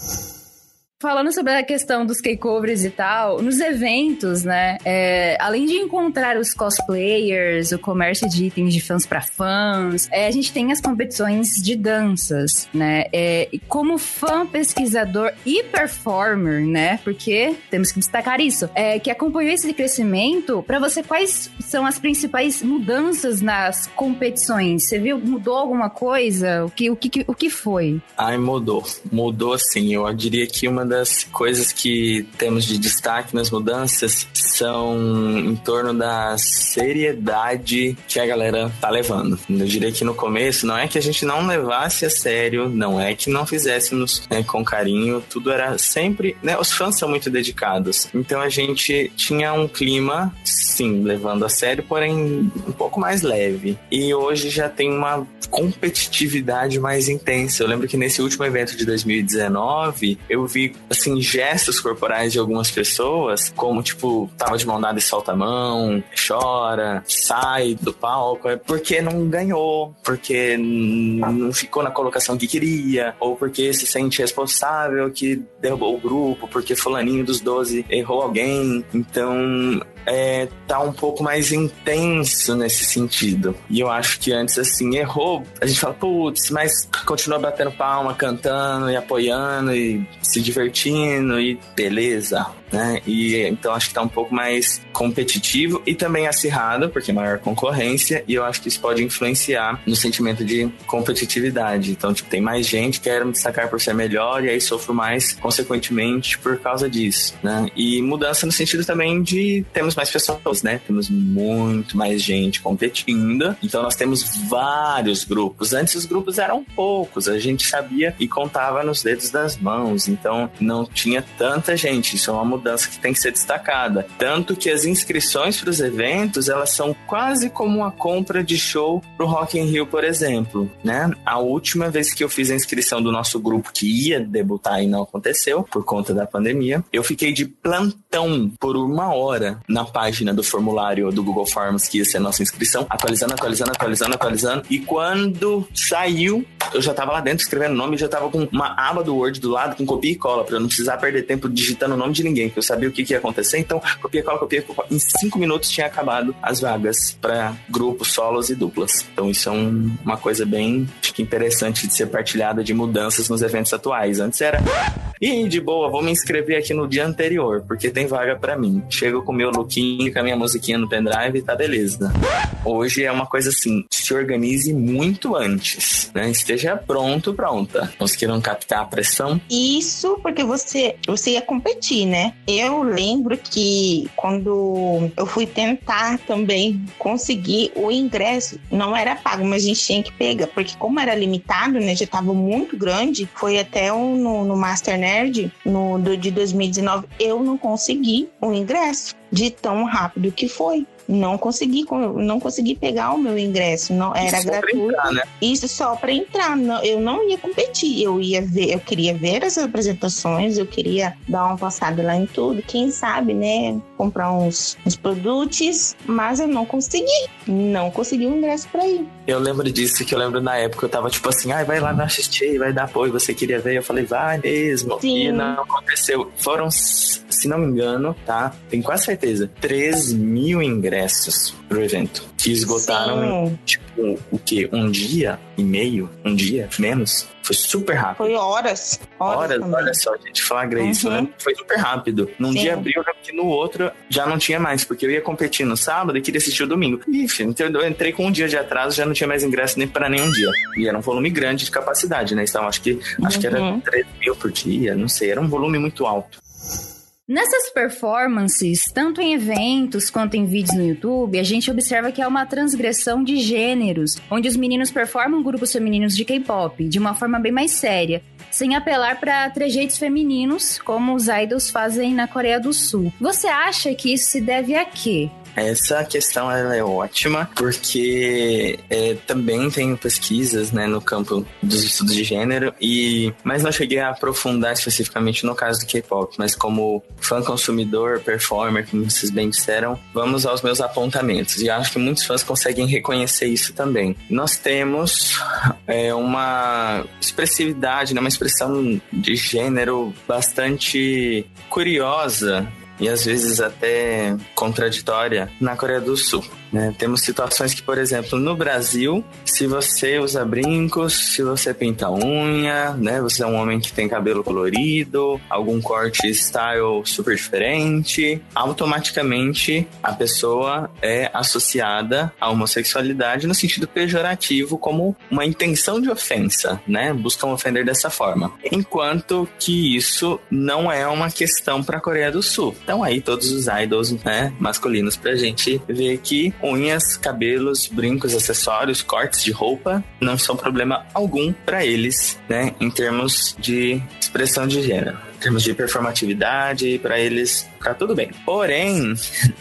A: Falando sobre a questão dos K-covers e tal, nos eventos, né? É, além de encontrar os cosplayers, o comércio de itens de fãs para fãs, é, a gente tem as competições de danças, né? É, como fã, pesquisador e performer, né? Porque temos que destacar isso, é, que acompanhou esse crescimento, para você, quais são as principais mudanças nas competições? Você viu, mudou alguma coisa? O que, o que, o que foi?
C: Ai, mudou. Mudou sim. Eu diria que uma das coisas que temos de destaque nas mudanças são em torno da seriedade que a galera tá levando. Eu diria que no começo não é que a gente não levasse a sério, não é que não fizéssemos né, com carinho, tudo era sempre. Né, os fãs são muito dedicados, então a gente tinha um clima, sim, levando a sério, porém um pouco mais leve. E hoje já tem uma competitividade mais intensa. Eu lembro que nesse último evento de 2019 eu vi assim, gestos corporais de algumas pessoas, como tipo, tava de mão dada e solta a mão, chora, sai do palco, é porque não ganhou, porque não ficou na colocação que queria, ou porque se sente responsável que derrubou o grupo, porque fulaninho dos 12 errou alguém. Então, é, tá um pouco mais intenso nesse sentido. E eu acho que antes, assim, errou. A gente fala, putz, mas continua batendo palma, cantando e apoiando e se divertindo e beleza né? E então acho que tá um pouco mais competitivo e também acirrado, porque é maior concorrência, e eu acho que isso pode influenciar no sentimento de competitividade. Então, tipo, tem mais gente, quero me destacar por ser melhor, e aí sofro mais, consequentemente, por causa disso, né? E mudança no sentido também de temos mais pessoas, né? Temos muito mais gente competindo, então nós temos vários grupos. Antes os grupos eram poucos, a gente sabia e contava nos dedos das mãos, então não tinha tanta gente. Isso é uma mudança que tem que ser destacada. Tanto que as inscrições para os eventos, elas são quase como uma compra de show pro Rock in Rio, por exemplo, né? A última vez que eu fiz a inscrição do nosso grupo que ia debutar e não aconteceu por conta da pandemia, eu fiquei de plantão por uma hora na página do formulário do Google Forms que ia ser a nossa inscrição, atualizando, atualizando, atualizando, atualizando. E quando saiu, eu já tava lá dentro escrevendo o nome, já tava com uma aba do Word do lado com copia e cola para eu não precisar perder tempo digitando o nome de ninguém que eu sabia o que, que ia acontecer, então copia, cola, copia. Em cinco minutos tinha acabado as vagas para grupos, solos e duplas. Então isso é um, uma coisa bem interessante de ser partilhada de mudanças nos eventos atuais. Antes era, e de boa, vou me inscrever aqui no dia anterior, porque tem vaga para mim. Chego com meu lookinho, com a minha musiquinha no pendrive tá beleza. Hoje é uma coisa assim, se organize muito antes, né? Esteja pronto, pronta. Conseguiram captar a pressão?
B: Isso porque você, você ia competir, né? Eu lembro que quando eu fui tentar também conseguir o ingresso, não era pago, mas a gente tinha que pegar, porque como era limitado, né, já estava muito grande, foi até um, no, no Master Nerd no, do, de 2019, eu não consegui o ingresso de tão rápido que foi não consegui não consegui pegar o meu ingresso não era Isso gratuito entrar, né? isso só para entrar não, eu não ia competir eu ia ver eu queria ver as apresentações eu queria dar uma passada lá em tudo quem sabe né comprar uns, uns produtos mas eu não consegui não consegui o ingresso para ir
C: eu lembro disso que eu lembro na época eu tava tipo assim ai vai lá me assistir vai dar apoio você queria ver eu falei vai mesmo Sim. e não aconteceu foram se não me engano tá tenho quase certeza 3 mil ingressos ingressos pro evento. Que esgotaram, Sim. tipo, o quê? Um dia e meio? Um dia? Menos? Foi super rápido.
B: Foi horas.
C: Horas, horas olha só, a gente flagra uhum. isso, né? Foi super rápido. Num Sim. dia abriu, no outro já não tinha mais, porque eu ia competir no sábado e queria assistir o domingo. Ixi, então eu entrei com um dia de atraso, já não tinha mais ingresso nem para nenhum dia. E era um volume grande de capacidade, né? Então acho que, acho que era 3 uhum. mil por dia, não sei, era um volume muito alto.
A: Nessas performances, tanto em eventos quanto em vídeos no YouTube, a gente observa que há uma transgressão de gêneros, onde os meninos performam grupos femininos de K-pop de uma forma bem mais séria, sem apelar para trejeitos femininos, como os idols fazem na Coreia do Sul. Você acha que isso se deve a quê?
C: Essa questão ela é ótima, porque é, também tenho pesquisas né, no campo dos estudos de gênero, e mas não cheguei a aprofundar especificamente no caso do K-pop, mas como fã consumidor, performer, como vocês bem disseram, vamos aos meus apontamentos. E acho que muitos fãs conseguem reconhecer isso também. Nós temos é, uma expressividade, né, uma expressão de gênero bastante curiosa e às vezes até contraditória na Coreia do Sul. Né? Temos situações que, por exemplo, no Brasil, se você usa brincos, se você pinta unha, né? Você é um homem que tem cabelo colorido, algum corte style super diferente, automaticamente a pessoa é associada à homossexualidade no sentido pejorativo como uma intenção de ofensa, né? Buscam ofender dessa forma. Enquanto que isso não é uma questão para a Coreia do Sul. Então aí todos os idols, né, masculinos pra gente ver que unhas, cabelos, brincos, acessórios, cortes de roupa não são problema algum para eles, né, em termos de expressão de gênero em termos de performatividade, para eles tá tudo bem. Porém,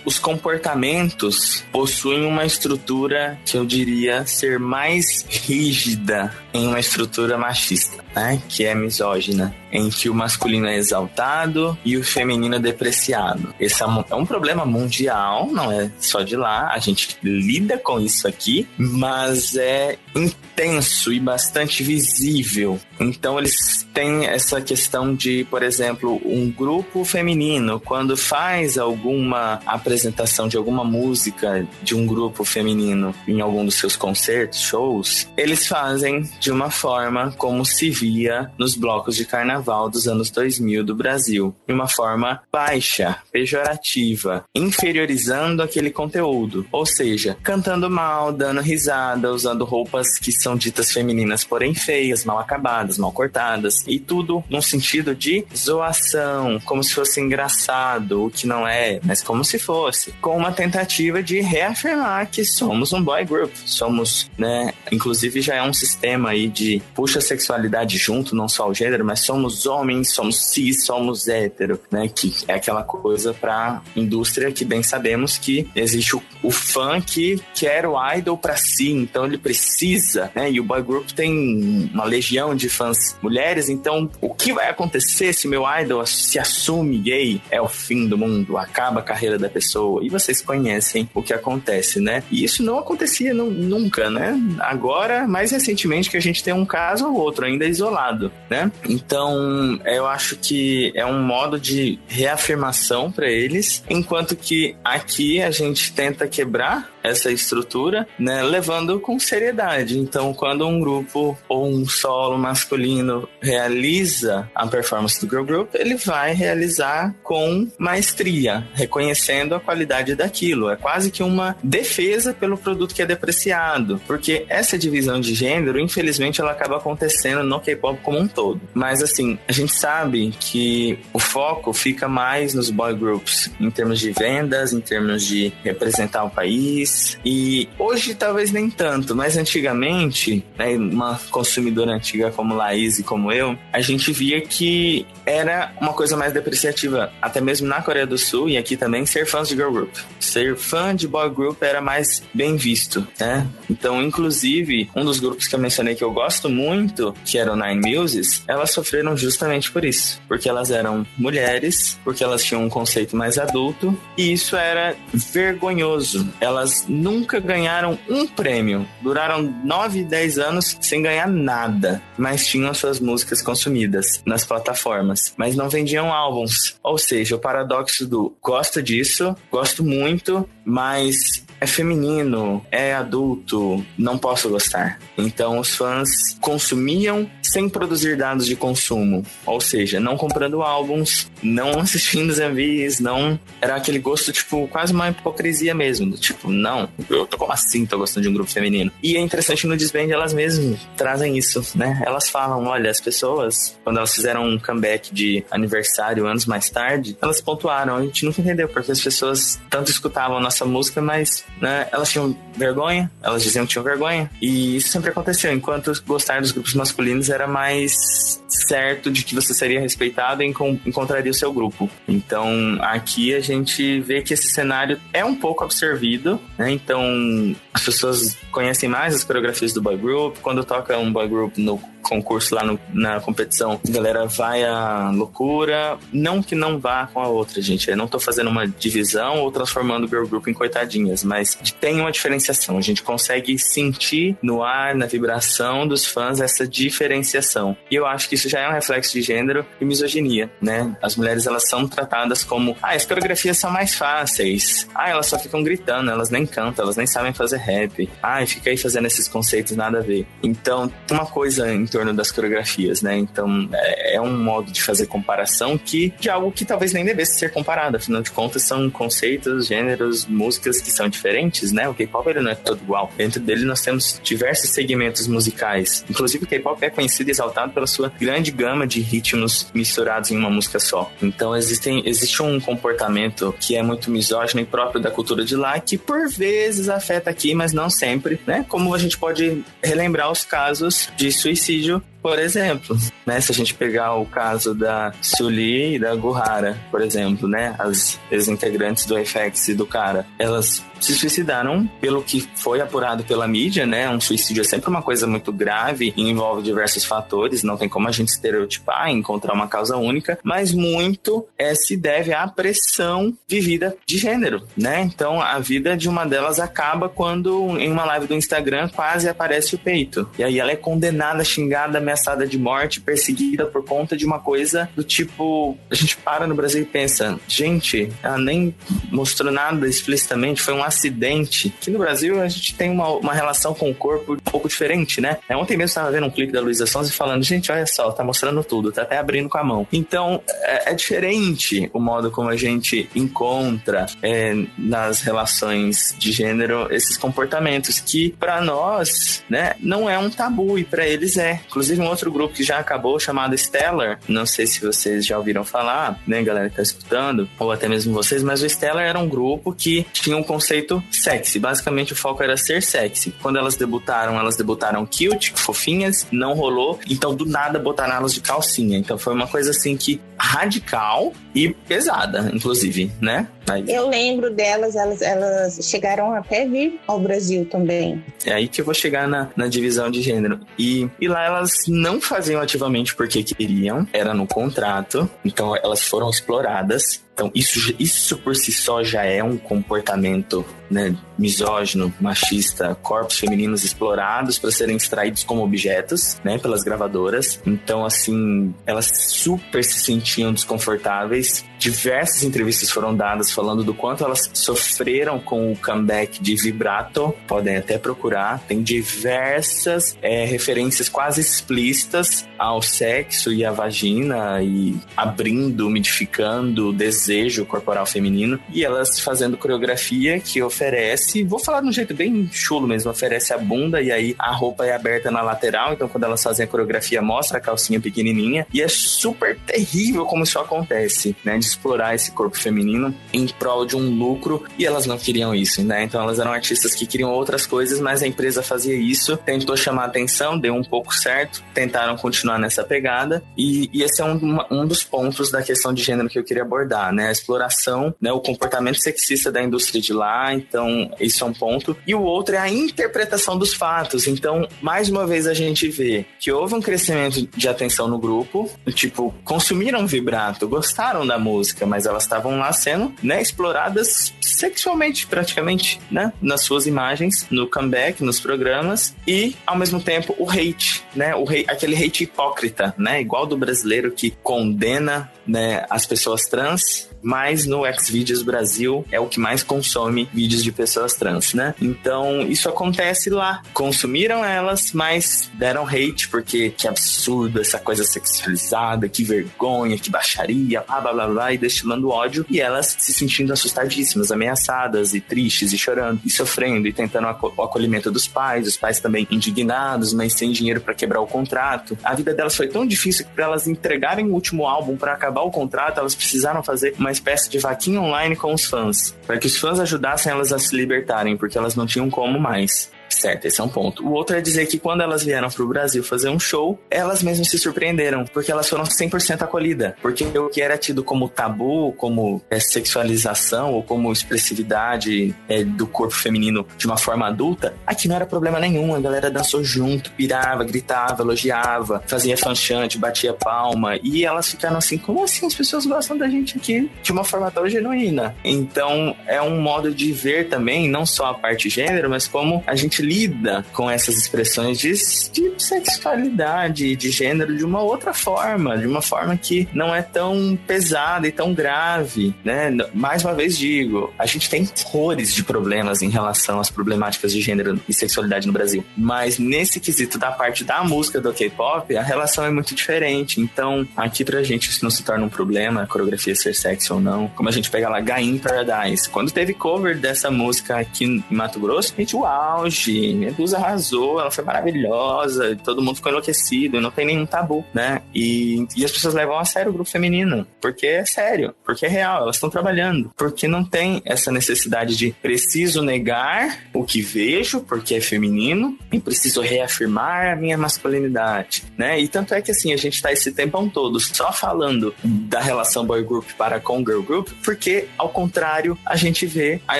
C: os comportamentos possuem uma estrutura que eu diria ser mais rígida em uma estrutura machista, né? Que é misógina, em que o masculino é exaltado e o feminino é depreciado. Esse é um, é um problema mundial, não é só de lá. A gente lida com isso aqui, mas é intenso e bastante visível. Então eles têm essa questão de, por exemplo, um grupo feminino, quando quando faz alguma apresentação de alguma música de um grupo feminino em algum dos seus concertos, shows, eles fazem de uma forma como se via nos blocos de carnaval dos anos 2000 do Brasil, de uma forma baixa, pejorativa, inferiorizando aquele conteúdo, ou seja, cantando mal, dando risada, usando roupas que são ditas femininas, porém feias, mal acabadas, mal cortadas, e tudo num sentido de zoação, como se fosse engraçado, o que não é, mas como se fosse, com uma tentativa de reafirmar que somos um boy group, somos, né, inclusive já é um sistema aí de puxa a sexualidade junto, não só o gênero, mas somos homens, somos cis, somos hétero, né, que é aquela coisa pra indústria que bem sabemos que existe o, o fã que quer o idol para si, então ele precisa, né, e o boy group tem uma legião de fãs mulheres, então o que vai acontecer se meu idol se assume gay? É o fim do mundo, acaba a carreira da pessoa. E vocês conhecem o que acontece, né? E isso não acontecia não, nunca, né? Agora, mais recentemente, que a gente tem um caso ou outro ainda isolado, né? Então, eu acho que é um modo de reafirmação para eles, enquanto que aqui a gente tenta quebrar essa estrutura, né, levando com seriedade. Então, quando um grupo ou um solo masculino realiza a performance do girl group, ele vai realizar com maestria, reconhecendo a qualidade daquilo. É quase que uma defesa pelo produto que é depreciado, porque essa divisão de gênero, infelizmente, ela acaba acontecendo no K-pop como um todo. Mas assim, a gente sabe que o foco fica mais nos boy groups, em termos de vendas, em termos de representar o país. E hoje talvez nem tanto, mas antigamente, né, uma consumidora antiga como Laís e como eu, a gente via que era uma coisa mais depreciativa, até mesmo na Coreia do Sul e aqui também, ser fãs de girl group. Ser fã de boy group era mais bem visto, né? Então, inclusive, um dos grupos que eu mencionei que eu gosto muito, que era o Nine Muses, elas sofreram justamente por isso. Porque elas eram mulheres, porque elas tinham um conceito mais adulto, e isso era vergonhoso. Elas nunca ganharam um prêmio. Duraram 9, 10 anos sem ganhar nada, mas tinham suas músicas consumidas nas plataformas, mas não vendiam álbuns. Ou seja, o paradoxo do gosto disso, gosto muito, mas é feminino, é adulto, não posso gostar. Então os fãs consumiam sem produzir dados de consumo, ou seja, não comprando álbuns, não assistindo os MVs, não era aquele gosto tipo quase uma hipocrisia mesmo, tipo, não, eu tô como assim tô gostando de um grupo feminino. E é interessante no Disband elas mesmas trazem isso, né? Elas falam, olha, as pessoas quando elas fizeram um comeback de aniversário anos mais tarde, elas pontuaram, a gente nunca entendeu porque as pessoas tanto escutavam nossa música, mas né, elas tinham vergonha, elas diziam que tinham vergonha, e isso sempre aconteceu, enquanto gostar dos grupos masculinos era mais certo de que você seria respeitado e encontraria o seu grupo. Então, aqui a gente vê que esse cenário é um pouco absorvido, né? Então, as pessoas conhecem mais as coreografias do boy group, quando toca um boy group no concurso lá no, na competição, a galera vai à loucura. Não que não vá com a outra, gente. Eu não tô fazendo uma divisão ou transformando o girl group em coitadinhas, mas tem uma diferenciação. A gente consegue sentir no ar, na vibração dos fãs, essa diferenciação. E eu acho que isso já é um reflexo de gênero e misoginia, né? As mulheres, elas são tratadas como, ah, as coreografias são mais fáceis. Ah, elas só ficam gritando, elas nem cantam, elas nem sabem fazer rap. Ah, fica aí fazendo esses conceitos nada a ver. Então, uma coisa torno das coreografias, né? Então é, é, um modo de fazer comparação que de algo que talvez nem devesse ser comparado, afinal de contas são conceitos, gêneros, músicas que são diferentes, né? O K-pop ele não é todo igual. Dentro dele nós temos diversos segmentos musicais. Inclusive o K-pop é conhecido e exaltado pela sua grande gama de ritmos misturados em uma música só. Então existem, existe um comportamento que é muito misógino e próprio da cultura de lá que por vezes afeta aqui, mas não sempre, né? Como a gente pode relembrar os casos de suicídio vídeo por exemplo, né? Se a gente pegar o caso da Sully e da Guhara, por exemplo, né? As ex-integrantes do FX e do cara, elas se suicidaram pelo que foi apurado pela mídia, né? Um suicídio é sempre uma coisa muito grave e envolve diversos fatores, não tem como a gente estereotipar encontrar uma causa única, mas muito é, se deve à pressão vivida de gênero, né? Então a vida de uma delas acaba quando em uma live do Instagram quase aparece o peito. E aí ela é condenada, xingada, ameaçada de morte, perseguida por conta de uma coisa do tipo. A gente para no Brasil e pensa, gente, ela nem mostrou nada explicitamente, foi um acidente. Aqui no Brasil a gente tem uma, uma relação com o corpo um pouco diferente, né? É, ontem mesmo estava vendo um clipe da Luísa Sons e falando, gente, olha só, tá mostrando tudo, tá até abrindo com a mão. Então, é, é diferente o modo como a gente encontra é, nas relações de gênero esses comportamentos que, para nós, né, não é um tabu e para eles é. Inclusive, um outro grupo que já acabou chamado Stellar, não sei se vocês já ouviram falar, né, galera que tá escutando, ou até mesmo vocês, mas o Stellar era um grupo que tinha um conceito sexy. Basicamente, o foco era ser sexy. Quando elas debutaram, elas debutaram cute, fofinhas, não rolou, então do nada botaram elas de calcinha. Então foi uma coisa assim que radical e pesada, inclusive, né?
B: Aí. Eu lembro delas, elas, elas chegaram até vir ao Brasil também.
C: É aí que eu vou chegar na, na divisão de gênero. E, e lá elas não faziam ativamente porque queriam, era no contrato, então elas foram exploradas. Então, isso, isso por si só já é um comportamento né, misógino, machista, corpos femininos explorados para serem extraídos como objetos, né, pelas gravadoras. Então, assim, elas super se sentiam desconfortáveis. Diversas entrevistas foram dadas falando do quanto elas sofreram com o comeback de vibrato. Podem até procurar. Tem diversas é, referências quase explícitas ao sexo e à vagina e abrindo, umidificando o desejo corporal feminino. E elas fazendo coreografia que oferece, vou falar de um jeito bem chulo mesmo, oferece a bunda e aí a roupa é aberta na lateral. Então quando elas fazem a coreografia, mostra a calcinha pequenininha. E é super terrível como isso acontece, né? De explorar esse corpo feminino em prol de um lucro e elas não queriam isso, né? Então elas eram artistas que queriam outras coisas, mas a empresa fazia isso, tentou chamar atenção, deu um pouco certo, tentaram continuar nessa pegada e, e esse é um, um dos pontos da questão de gênero que eu queria abordar, né? A exploração, né? O comportamento sexista da indústria de lá, então isso é um ponto. E o outro é a interpretação dos fatos. Então, mais uma vez a gente vê que houve um crescimento de atenção no grupo, tipo, consumiram vibrato, gostaram da música, mas elas estavam lá sendo, né, exploradas sexualmente praticamente, né, nas suas imagens, no comeback, nos programas e ao mesmo tempo o hate, né, o hate, aquele hate hipócrita, né, igual do brasileiro que condena, né, as pessoas trans mas no Xvideos Brasil é o que mais consome vídeos de pessoas trans, né? Então isso acontece lá. Consumiram elas, mas deram hate porque que absurdo essa coisa sexualizada, que vergonha, que baixaria, blá blá blá, blá e destilando ódio e elas se sentindo assustadíssimas, ameaçadas e tristes e chorando e sofrendo e tentando o acolhimento dos pais, os pais também indignados, mas sem dinheiro para quebrar o contrato. A vida delas foi tão difícil que para elas entregarem o último álbum para acabar o contrato, elas precisaram fazer uma espécie de vaquinha online com os fãs, para que os fãs ajudassem elas a se libertarem, porque elas não tinham como mais. Certo, esse é um ponto. O outro é dizer que quando elas vieram para o Brasil fazer um show, elas mesmas se surpreenderam, porque elas foram 100% acolhidas. Porque o que era tido como tabu, como é, sexualização ou como expressividade é, do corpo feminino de uma forma adulta, aqui não era problema nenhum. A galera dançou junto, pirava, gritava, elogiava, fazia fanchante, batia palma. E elas ficaram assim: como assim as pessoas gostam da gente aqui de uma forma tão genuína? Então é um modo de ver também, não só a parte gênero, mas como a gente lida com essas expressões de, de sexualidade, de gênero de uma outra forma, de uma forma que não é tão pesada e tão grave, né? Mais uma vez digo, a gente tem horrores de problemas em relação às problemáticas de gênero e sexualidade no Brasil, mas nesse quesito da parte da música do K-pop, a relação é muito diferente. Então, aqui pra gente isso não se torna um problema, a coreografia ser sexy ou não. Como a gente pega lá Gain Paradise, quando teve cover dessa música aqui em Mato Grosso, a gente, o auge Medusa arrasou, ela foi maravilhosa, todo mundo ficou enlouquecido, não tem nenhum tabu, né? E, e as pessoas levam a sério o grupo feminino, porque é sério, porque é real, elas estão trabalhando, porque não tem essa necessidade de preciso negar o que vejo, porque é feminino, e preciso reafirmar a minha masculinidade, né? E tanto é que assim, a gente tá esse tempão todo só falando da relação boy group para com girl group, porque ao contrário, a gente vê a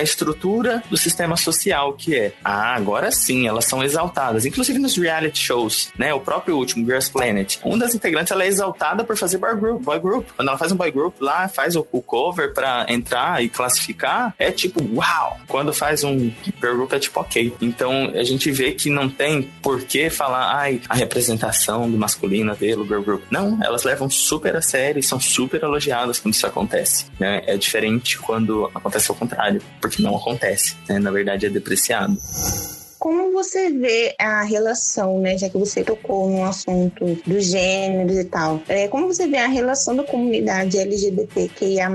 C: estrutura do sistema social que é, ah, agora agora sim, elas são exaltadas, inclusive nos reality shows, né? O próprio último, Girls Planet. Um das integrantes, ela é exaltada por fazer boy group. Boy group. Quando ela faz um boy group lá, faz o, o cover pra entrar e classificar, é tipo, uau! Quando faz um girl group, é tipo, ok. Então, a gente vê que não tem por que falar, ai, a representação do masculino pelo girl group. Não, elas levam super a sério e são super elogiadas quando isso acontece. Né? É diferente quando acontece ao contrário, porque não acontece. Né? Na verdade, é depreciado.
B: Como você vê a relação, né, já que você tocou no assunto dos gêneros e tal, é, como você vê a relação da comunidade LGBTQIA+,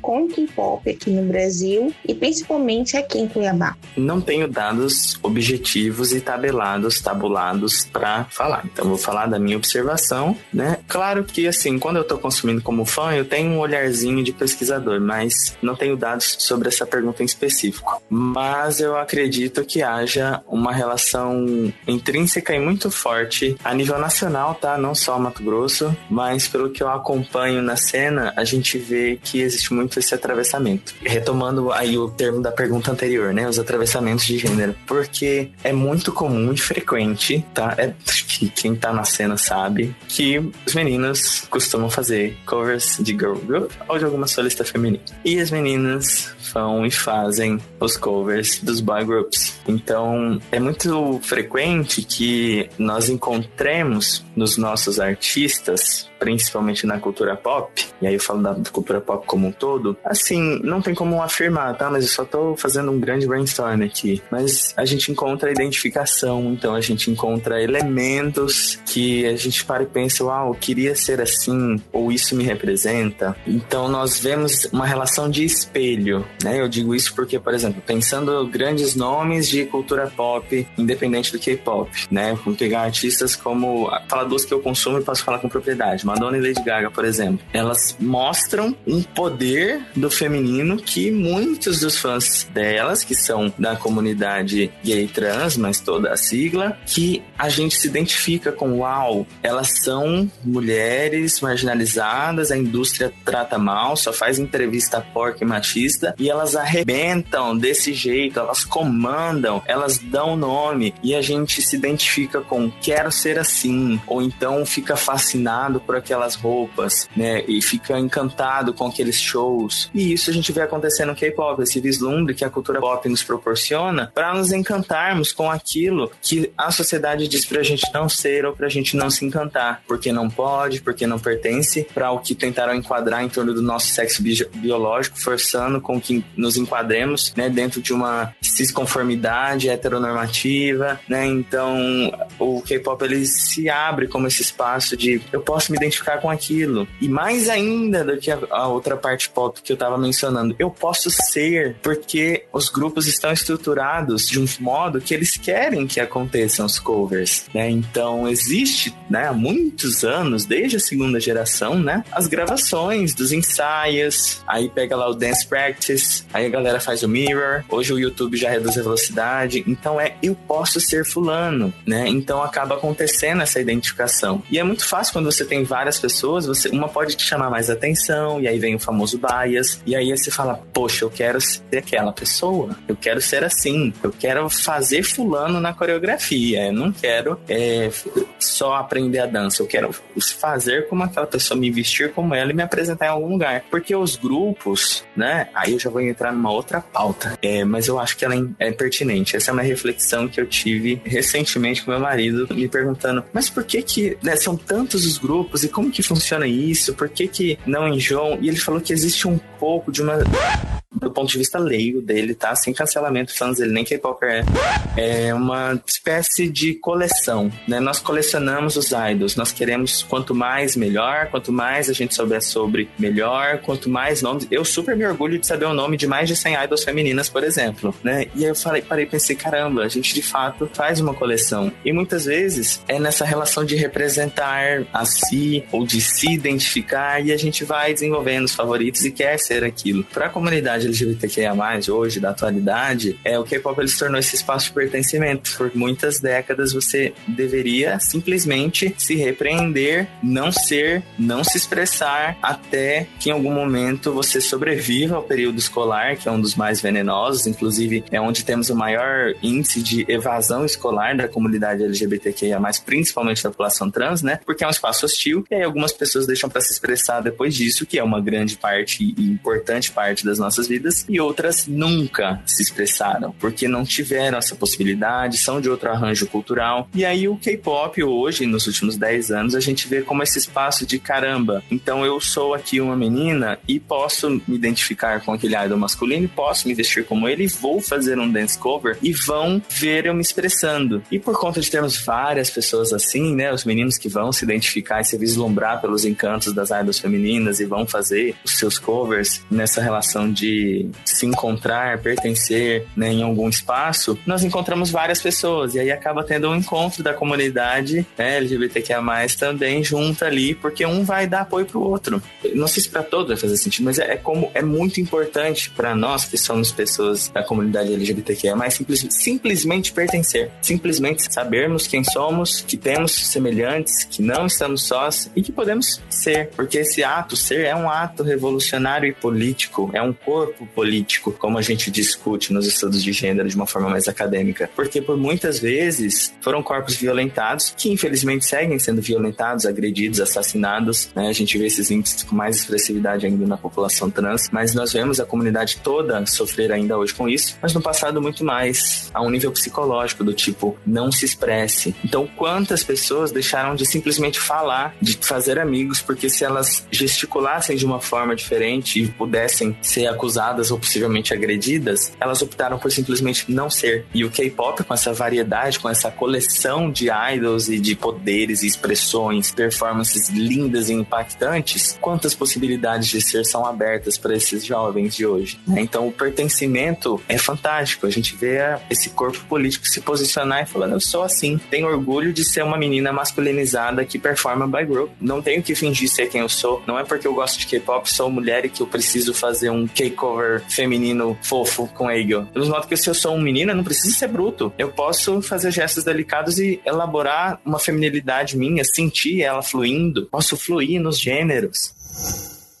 B: com o K-pop aqui no Brasil e principalmente aqui em Cuiabá?
C: Não tenho dados objetivos e tabelados, tabulados para falar. Então vou falar da minha observação, né? Claro que assim, quando eu tô consumindo como fã, eu tenho um olharzinho de pesquisador, mas não tenho dados sobre essa pergunta em específico. Mas eu acredito que haja uma relação intrínseca e muito forte a nível nacional, tá? Não só Mato Grosso, mas pelo que eu acompanho na cena, a gente vê que existe muito esse atravessamento. Retomando aí o termo da pergunta anterior, né? Os atravessamentos de gênero. Porque é muito comum e frequente, tá? É que quem tá na cena sabe que os meninos costumam fazer covers de girl group ou de alguma solista feminina. E as meninas vão e fazem os covers dos boy groups. Então, é muito frequente que nós encontremos nos nossos artistas principalmente na cultura pop, e aí eu falo da cultura pop como um todo, assim, não tem como afirmar, tá? Mas eu só tô fazendo um grande brainstorm aqui. Mas a gente encontra identificação, então a gente encontra elementos que a gente para e pensa, uau, eu queria ser assim, ou isso me representa. Então nós vemos uma relação de espelho, né? Eu digo isso porque, por exemplo, pensando grandes nomes de cultura pop, independente do K-pop, né? Vamos pegar artistas como. Fala duas que eu consumo e posso falar com propriedade. Madonna e Lady Gaga, por exemplo, elas mostram um poder do feminino que muitos dos fãs delas, que são da comunidade gay trans, mas toda a sigla, que a gente se identifica com, uau, elas são mulheres marginalizadas, a indústria trata mal, só faz entrevista porca e machista, e elas arrebentam desse jeito, elas comandam, elas dão nome, e a gente se identifica com quero ser assim, ou então fica fascinado por aquelas roupas, né? E fica encantado com aqueles shows. E isso a gente vê acontecer no K-pop, esse vislumbre que a cultura pop nos proporciona para nos encantarmos com aquilo que a sociedade diz pra gente não ser ou pra gente não se encantar, porque não pode, porque não pertence, para o que tentaram enquadrar em torno do nosso sexo bi biológico, forçando com que nos enquadremos, né, dentro de uma cisconformidade heteronormativa, né? Então, o K-pop ele se abre como esse espaço de eu posso me identificar com aquilo. E mais ainda do que a, a outra parte pop que eu tava mencionando, eu posso ser porque os grupos estão estruturados de um modo que eles querem que aconteçam os covers, né? Então existe, né, há muitos anos, desde a segunda geração, né, as gravações dos ensaios, aí pega lá o dance practice, aí a galera faz o mirror, hoje o YouTube já reduz a velocidade, então é eu posso ser fulano, né? Então acaba acontecendo essa identificação. E é muito fácil quando você tem várias pessoas, você, uma pode te chamar mais atenção, e aí vem o famoso bias, e aí você fala, poxa, eu quero ser aquela pessoa, eu quero ser assim, eu quero fazer fulano na coreografia, eu não quero é, só aprender a dança, eu quero fazer como aquela pessoa, me vestir como ela e me apresentar em algum lugar. Porque os grupos, né, aí eu já vou entrar numa outra pauta, é, mas eu acho que ela é pertinente. Essa é uma reflexão que eu tive recentemente com meu marido, me perguntando, mas por que que né, são tantos os grupos e como que funciona isso? Por que que não enjoam? E ele falou que existe um pouco de uma do ponto de vista leigo dele, tá? Sem cancelamento fãs, ele nem K-Popper é. É uma espécie de coleção, né? Nós colecionamos os idols, nós queremos quanto mais melhor, quanto mais a gente souber sobre melhor, quanto mais nomes. Eu super me orgulho de saber o nome de mais de 100 idols femininas, por exemplo, né? E aí eu falei, parei e pensei, caramba, a gente de fato faz uma coleção. E muitas vezes é nessa relação de representar a si ou de se identificar e a gente vai desenvolvendo os favoritos e quer ser aquilo. Para a comunidade LGBTQIA+, hoje, da atualidade, é o K-pop ele se tornou esse espaço de pertencimento. Por muitas décadas você deveria simplesmente se repreender, não ser, não se expressar, até que em algum momento você sobreviva ao período escolar, que é um dos mais venenosos, inclusive é onde temos o maior índice de evasão escolar da comunidade LGBTQIA+, principalmente da população trans, né? Porque é um espaço hostil e aí algumas pessoas deixam para se expressar depois disso, que é uma grande parte e importante parte das nossas vidas, e outras nunca se expressaram, porque não tiveram essa possibilidade, são de outro arranjo cultural. E aí o K-pop hoje, nos últimos 10 anos, a gente vê como esse espaço de caramba. Então eu sou aqui uma menina e posso me identificar com aquele idol masculino, posso me vestir como ele, vou fazer um dance cover e vão ver eu me expressando. E por conta de termos várias pessoas assim, né, os meninos que vão se identificar e se vislumbrar pelos encantos das idols femininas e vão fazer os seus covers nessa relação de se encontrar, pertencer né, em algum espaço, nós encontramos várias pessoas e aí acaba tendo um encontro da comunidade né, LGBTQIA+, também junto ali, porque um vai dar apoio pro outro. Não sei se para todos vai fazer sentido, mas é, é como é muito importante para nós que somos pessoas da comunidade LGBTQIA+, simples, simplesmente pertencer, simplesmente sabermos quem somos, que temos semelhantes, que não estamos sós e que podemos ser, porque esse ato ser é um ato revolucionário e político, é um corpo político, como a gente discute nos estudos de gênero de uma forma mais acadêmica, porque por muitas vezes foram corpos violentados que infelizmente seguem sendo violentados, agredidos, assassinados, né? A gente vê esses índices com mais expressividade ainda na população trans, mas nós vemos a comunidade toda sofrer ainda hoje com isso, mas no passado muito mais, a um nível psicológico do tipo não se expresse. Então, quantas pessoas deixaram de simplesmente falar, de fazer amigos, porque se elas gesticulassem de uma forma diferente e pudessem ser acusadas ou possivelmente agredidas, elas optaram por simplesmente não ser. E o K-pop, com essa variedade, com essa coleção de idols e de poderes e expressões, performances lindas e impactantes, quantas possibilidades de ser são abertas para esses jovens de hoje? Né? Então, o pertencimento é fantástico. A gente vê esse corpo político se posicionar e falando: eu sou assim, tenho orgulho de ser uma menina masculinizada que performa by group. Não tenho que fingir ser quem eu sou. Não é porque eu gosto de K-pop, sou mulher e que eu preciso fazer um Feminino fofo com Eagle. Do modo que se eu sou um menino, eu não preciso ser bruto. Eu posso fazer gestos delicados e elaborar uma feminilidade minha, sentir ela fluindo. Posso fluir nos gêneros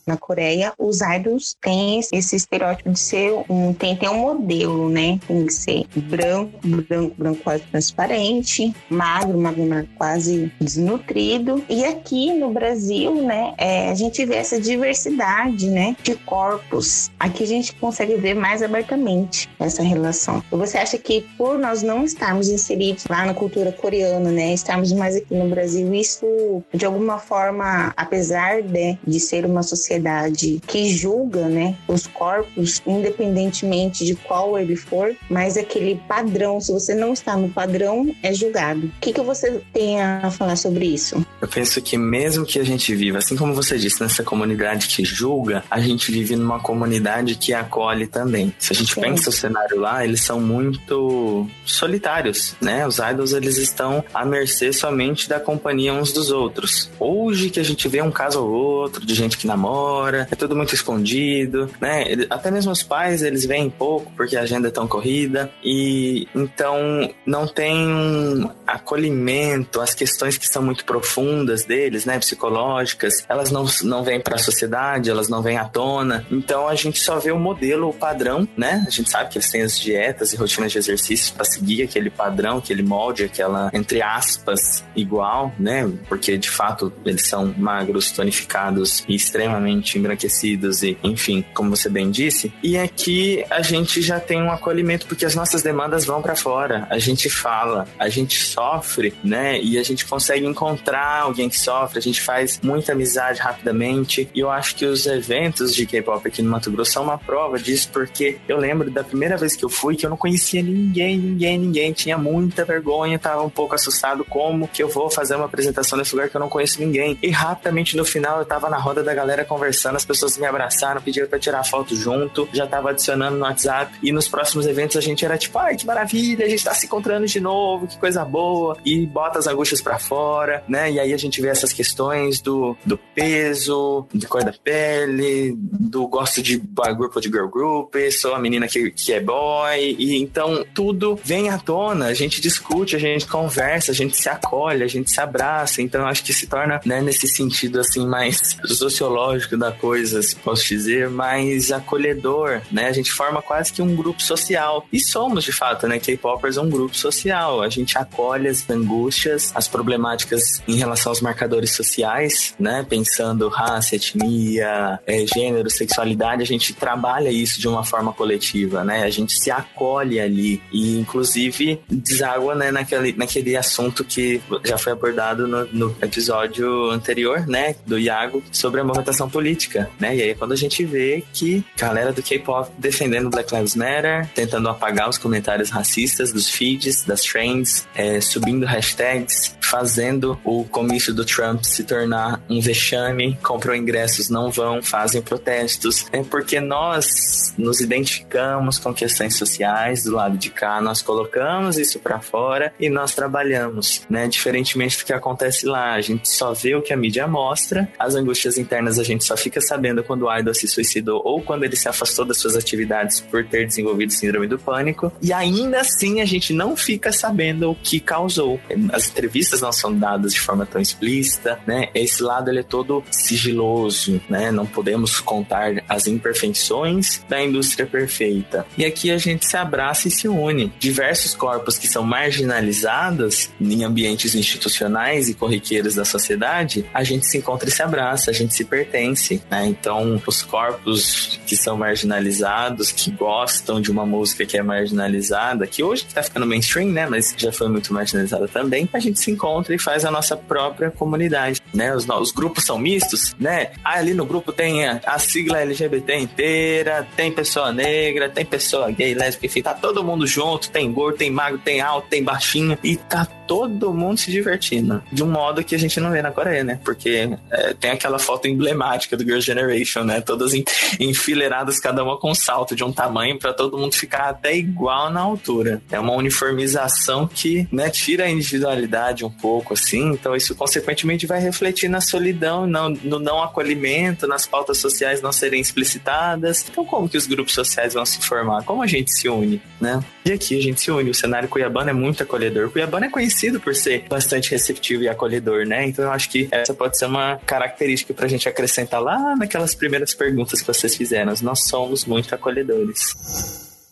B: na Coreia, os idols têm esse estereótipo de ser um. Tem, tem um modelo, né? Tem que ser branco, branco, branco quase transparente, magro, magro, magro quase desnutrido. E aqui no Brasil, né, é, a gente vê essa diversidade, né, de corpos. Aqui a gente consegue ver mais abertamente essa relação. Você acha que por nós não estarmos inseridos lá na cultura coreana, né, estarmos mais aqui no Brasil, isso de alguma forma, apesar de, de ser uma sociedade sociedade que julga, né, os corpos, independentemente de qual ele for, mas aquele padrão, se você não está no padrão, é julgado. O que, que você tem a falar sobre isso?
C: Eu penso que mesmo que a gente viva, assim como você disse, nessa comunidade que julga, a gente vive numa comunidade que acolhe também. Se a gente Sim. pensa o cenário lá, eles são muito solitários, né? Os idols, eles estão à mercê somente da companhia uns dos outros. Hoje que a gente vê um caso ou outro de gente que namora, é tudo muito escondido, né? Até mesmo os pais, eles vêm pouco porque a agenda é tão corrida e então não tem um acolhimento, as questões que são muito profundas deles, né, psicológicas, elas não, não vêm para a sociedade, elas não vêm à tona. Então a gente só vê o modelo, o padrão, né? A gente sabe que eles têm as dietas e rotinas de exercícios para seguir aquele padrão, aquele molde, aquela entre aspas igual, né? Porque de fato eles são magros, tonificados e extremamente totalmente embranquecidos e, enfim, como você bem disse. E aqui a gente já tem um acolhimento porque as nossas demandas vão para fora. A gente fala, a gente sofre, né? E a gente consegue encontrar alguém que sofre, a gente faz muita amizade rapidamente. E eu acho que os eventos de K-pop aqui no Mato Grosso são uma prova disso, porque eu lembro da primeira vez que eu fui que eu não conhecia ninguém, ninguém, ninguém, tinha muita vergonha, tava um pouco assustado como que eu vou fazer uma apresentação nesse lugar que eu não conheço ninguém. E rapidamente no final eu tava na roda da galera conversando conversando, as pessoas me abraçaram, pediram para tirar foto junto, já tava adicionando no WhatsApp. E nos próximos eventos a gente era tipo, ai, que maravilha, a gente tá se encontrando de novo, que coisa boa. E bota as angústias para fora, né? E aí a gente vê essas questões do, do peso, de cor da pele, do gosto de grupo de girl group, sou a menina que, que é boy. E então tudo vem à tona, a gente discute, a gente conversa, a gente se acolhe, a gente se abraça. Então acho que se torna, né, nesse sentido assim, mais sociológico da coisa, se posso dizer, mais acolhedor, né? A gente forma quase que um grupo social. E somos, de fato, né? K-Poppers é um grupo social. A gente acolhe as angústias, as problemáticas em relação aos marcadores sociais, né? Pensando raça, etnia, é, gênero, sexualidade, a gente trabalha isso de uma forma coletiva, né? A gente se acolhe ali e, inclusive, deságua né, naquele, naquele assunto que já foi abordado no, no episódio anterior, né? Do Iago, sobre a movimentação política, né? E aí, quando a gente vê que galera do K-pop defendendo Black Lives Matter, tentando apagar os comentários racistas dos feeds, das trends, é, subindo hashtags, fazendo o comício do Trump se tornar um vexame, compram ingressos, não vão, fazem protestos. É porque nós nos identificamos com questões sociais do lado de cá, nós colocamos isso para fora e nós trabalhamos, né? Diferentemente do que acontece lá, a gente só vê o que a mídia mostra, as angústias internas a gente só fica sabendo quando o idol se suicidou ou quando ele se afastou das suas atividades por ter desenvolvido síndrome do pânico, e ainda assim a gente não fica sabendo o que causou. As entrevistas não são dadas de forma tão explícita, né? Esse lado ele é todo sigiloso, né? Não podemos contar as imperfeições da indústria perfeita. E aqui a gente se abraça e se une. Diversos corpos que são marginalizados em ambientes institucionais e corriqueiros da sociedade, a gente se encontra e se abraça, a gente se pertence, né? Então, os corpos que são marginalizados, que gostam de uma música que é marginalizada, que hoje está ficando mainstream, né? Mas já foi muito marginalizada também, a gente se encontra e faz a nossa própria comunidade, né? Os, os grupos são mistos, né? Ah, ali no grupo tem a, a, sigla LGBT inteira, tem pessoa negra, tem pessoa gay, lésbica, enfim, tá todo mundo junto, tem gordo, tem magro, tem alto, tem baixinho, e tá todo mundo se divertindo. De um modo que a gente não vê na Coreia, né? Porque é, tem aquela foto emblemática do Girl Generation, né? Todas enfileiradas, cada uma com um salto de um tamanho para todo mundo ficar até igual na altura. É uma uniformização que, né, tira a individualidade um pouco, assim. Então isso, consequentemente, vai refletir na solidão, no não acolhimento, nas pautas sociais não serem explicitadas. Então como que os grupos sociais vão se formar? Como a gente se une, né? E aqui a gente se une. O cenário cuiabano é muito acolhedor. Cuiabano é conhecido por ser bastante receptivo e acolhedor, né? Então eu acho que essa pode ser uma característica pra gente acrescentar lá naquelas primeiras perguntas que vocês fizeram. Nós somos muito acolhedores.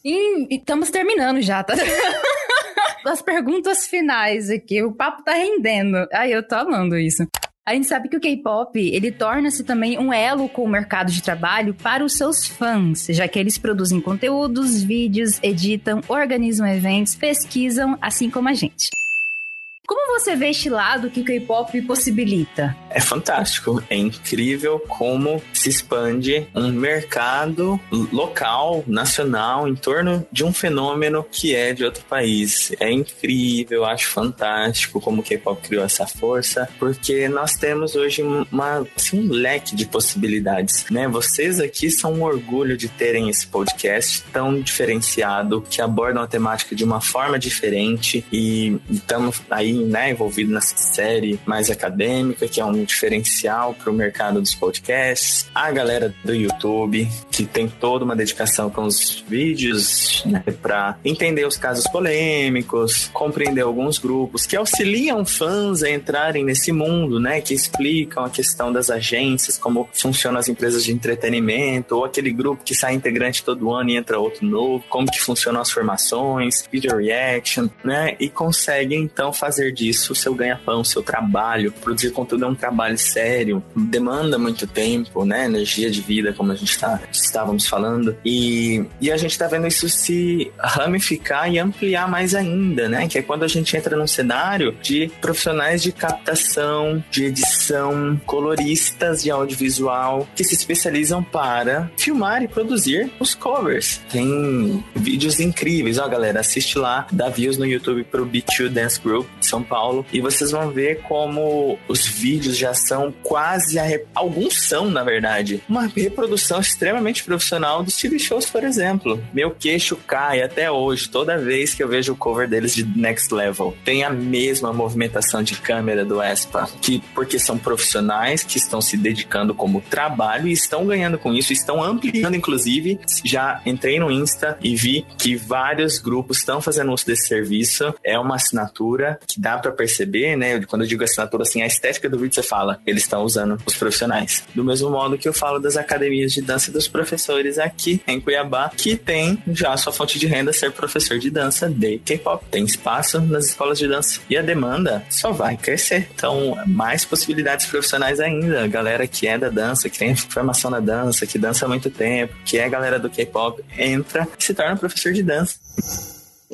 A: E, estamos terminando já, tá? As perguntas finais aqui. O papo tá rendendo. Ai, eu tô amando isso. A gente sabe que o K-pop, ele torna-se também um elo com o mercado de trabalho para os seus fãs, já que eles produzem conteúdos, vídeos, editam, organizam eventos, pesquisam, assim como a gente. Como você vê este lado que o K-pop possibilita?
C: É fantástico, é incrível como se expande um mercado local, nacional, em torno de um fenômeno que é de outro país. É incrível, acho fantástico como o K-pop criou essa força, porque nós temos hoje uma, assim, um leque de possibilidades, né? Vocês aqui são um orgulho de terem esse podcast tão diferenciado, que abordam a temática de uma forma diferente e estamos aí né, envolvido nessa série mais acadêmica, que é um diferencial para o mercado dos podcasts. A galera do YouTube, que tem toda uma dedicação com os vídeos né, para entender os casos polêmicos, compreender alguns grupos que auxiliam fãs a entrarem nesse mundo, né, que explicam a questão das agências, como funcionam as empresas de entretenimento, ou aquele grupo que sai integrante todo ano e entra outro novo, como que funcionam as formações, video reaction, né, e conseguem então fazer fazer disso seu ganha-pão, o seu trabalho. Produzir conteúdo é um trabalho sério, demanda muito tempo, né? Energia de vida, como a gente tá, estávamos falando. E, e a gente tá vendo isso se ramificar e ampliar mais ainda, né? Que é quando a gente entra num cenário de profissionais de captação, de edição, coloristas de audiovisual que se especializam para filmar e produzir os covers. Tem vídeos incríveis, ó, galera, assiste lá, dá views no YouTube pro B2 Dance Group são Paulo, e vocês vão ver como os vídeos já são quase a re... alguns são, na verdade, uma reprodução extremamente profissional dos TV shows, por exemplo. Meu queixo cai até hoje, toda vez que eu vejo o cover deles de Next Level. Tem a mesma movimentação de câmera do ESPA, que porque são profissionais que estão se dedicando como trabalho e estão ganhando com isso, estão ampliando inclusive. Já entrei no Insta e vi que vários grupos estão fazendo uso desse serviço. É uma assinatura que dá para perceber, né? Quando eu digo assinatura, assim, a estética do vídeo você fala, eles estão usando os profissionais. Do mesmo modo que eu falo das academias de dança dos professores aqui em Cuiabá, que tem já sua fonte de renda ser professor de dança de K-pop. Tem espaço nas escolas de dança e a demanda só vai crescer. Então, mais possibilidades profissionais ainda. Galera que é da dança, que tem formação na dança, que dança há muito tempo, que é galera do K-pop, entra e se torna professor de dança.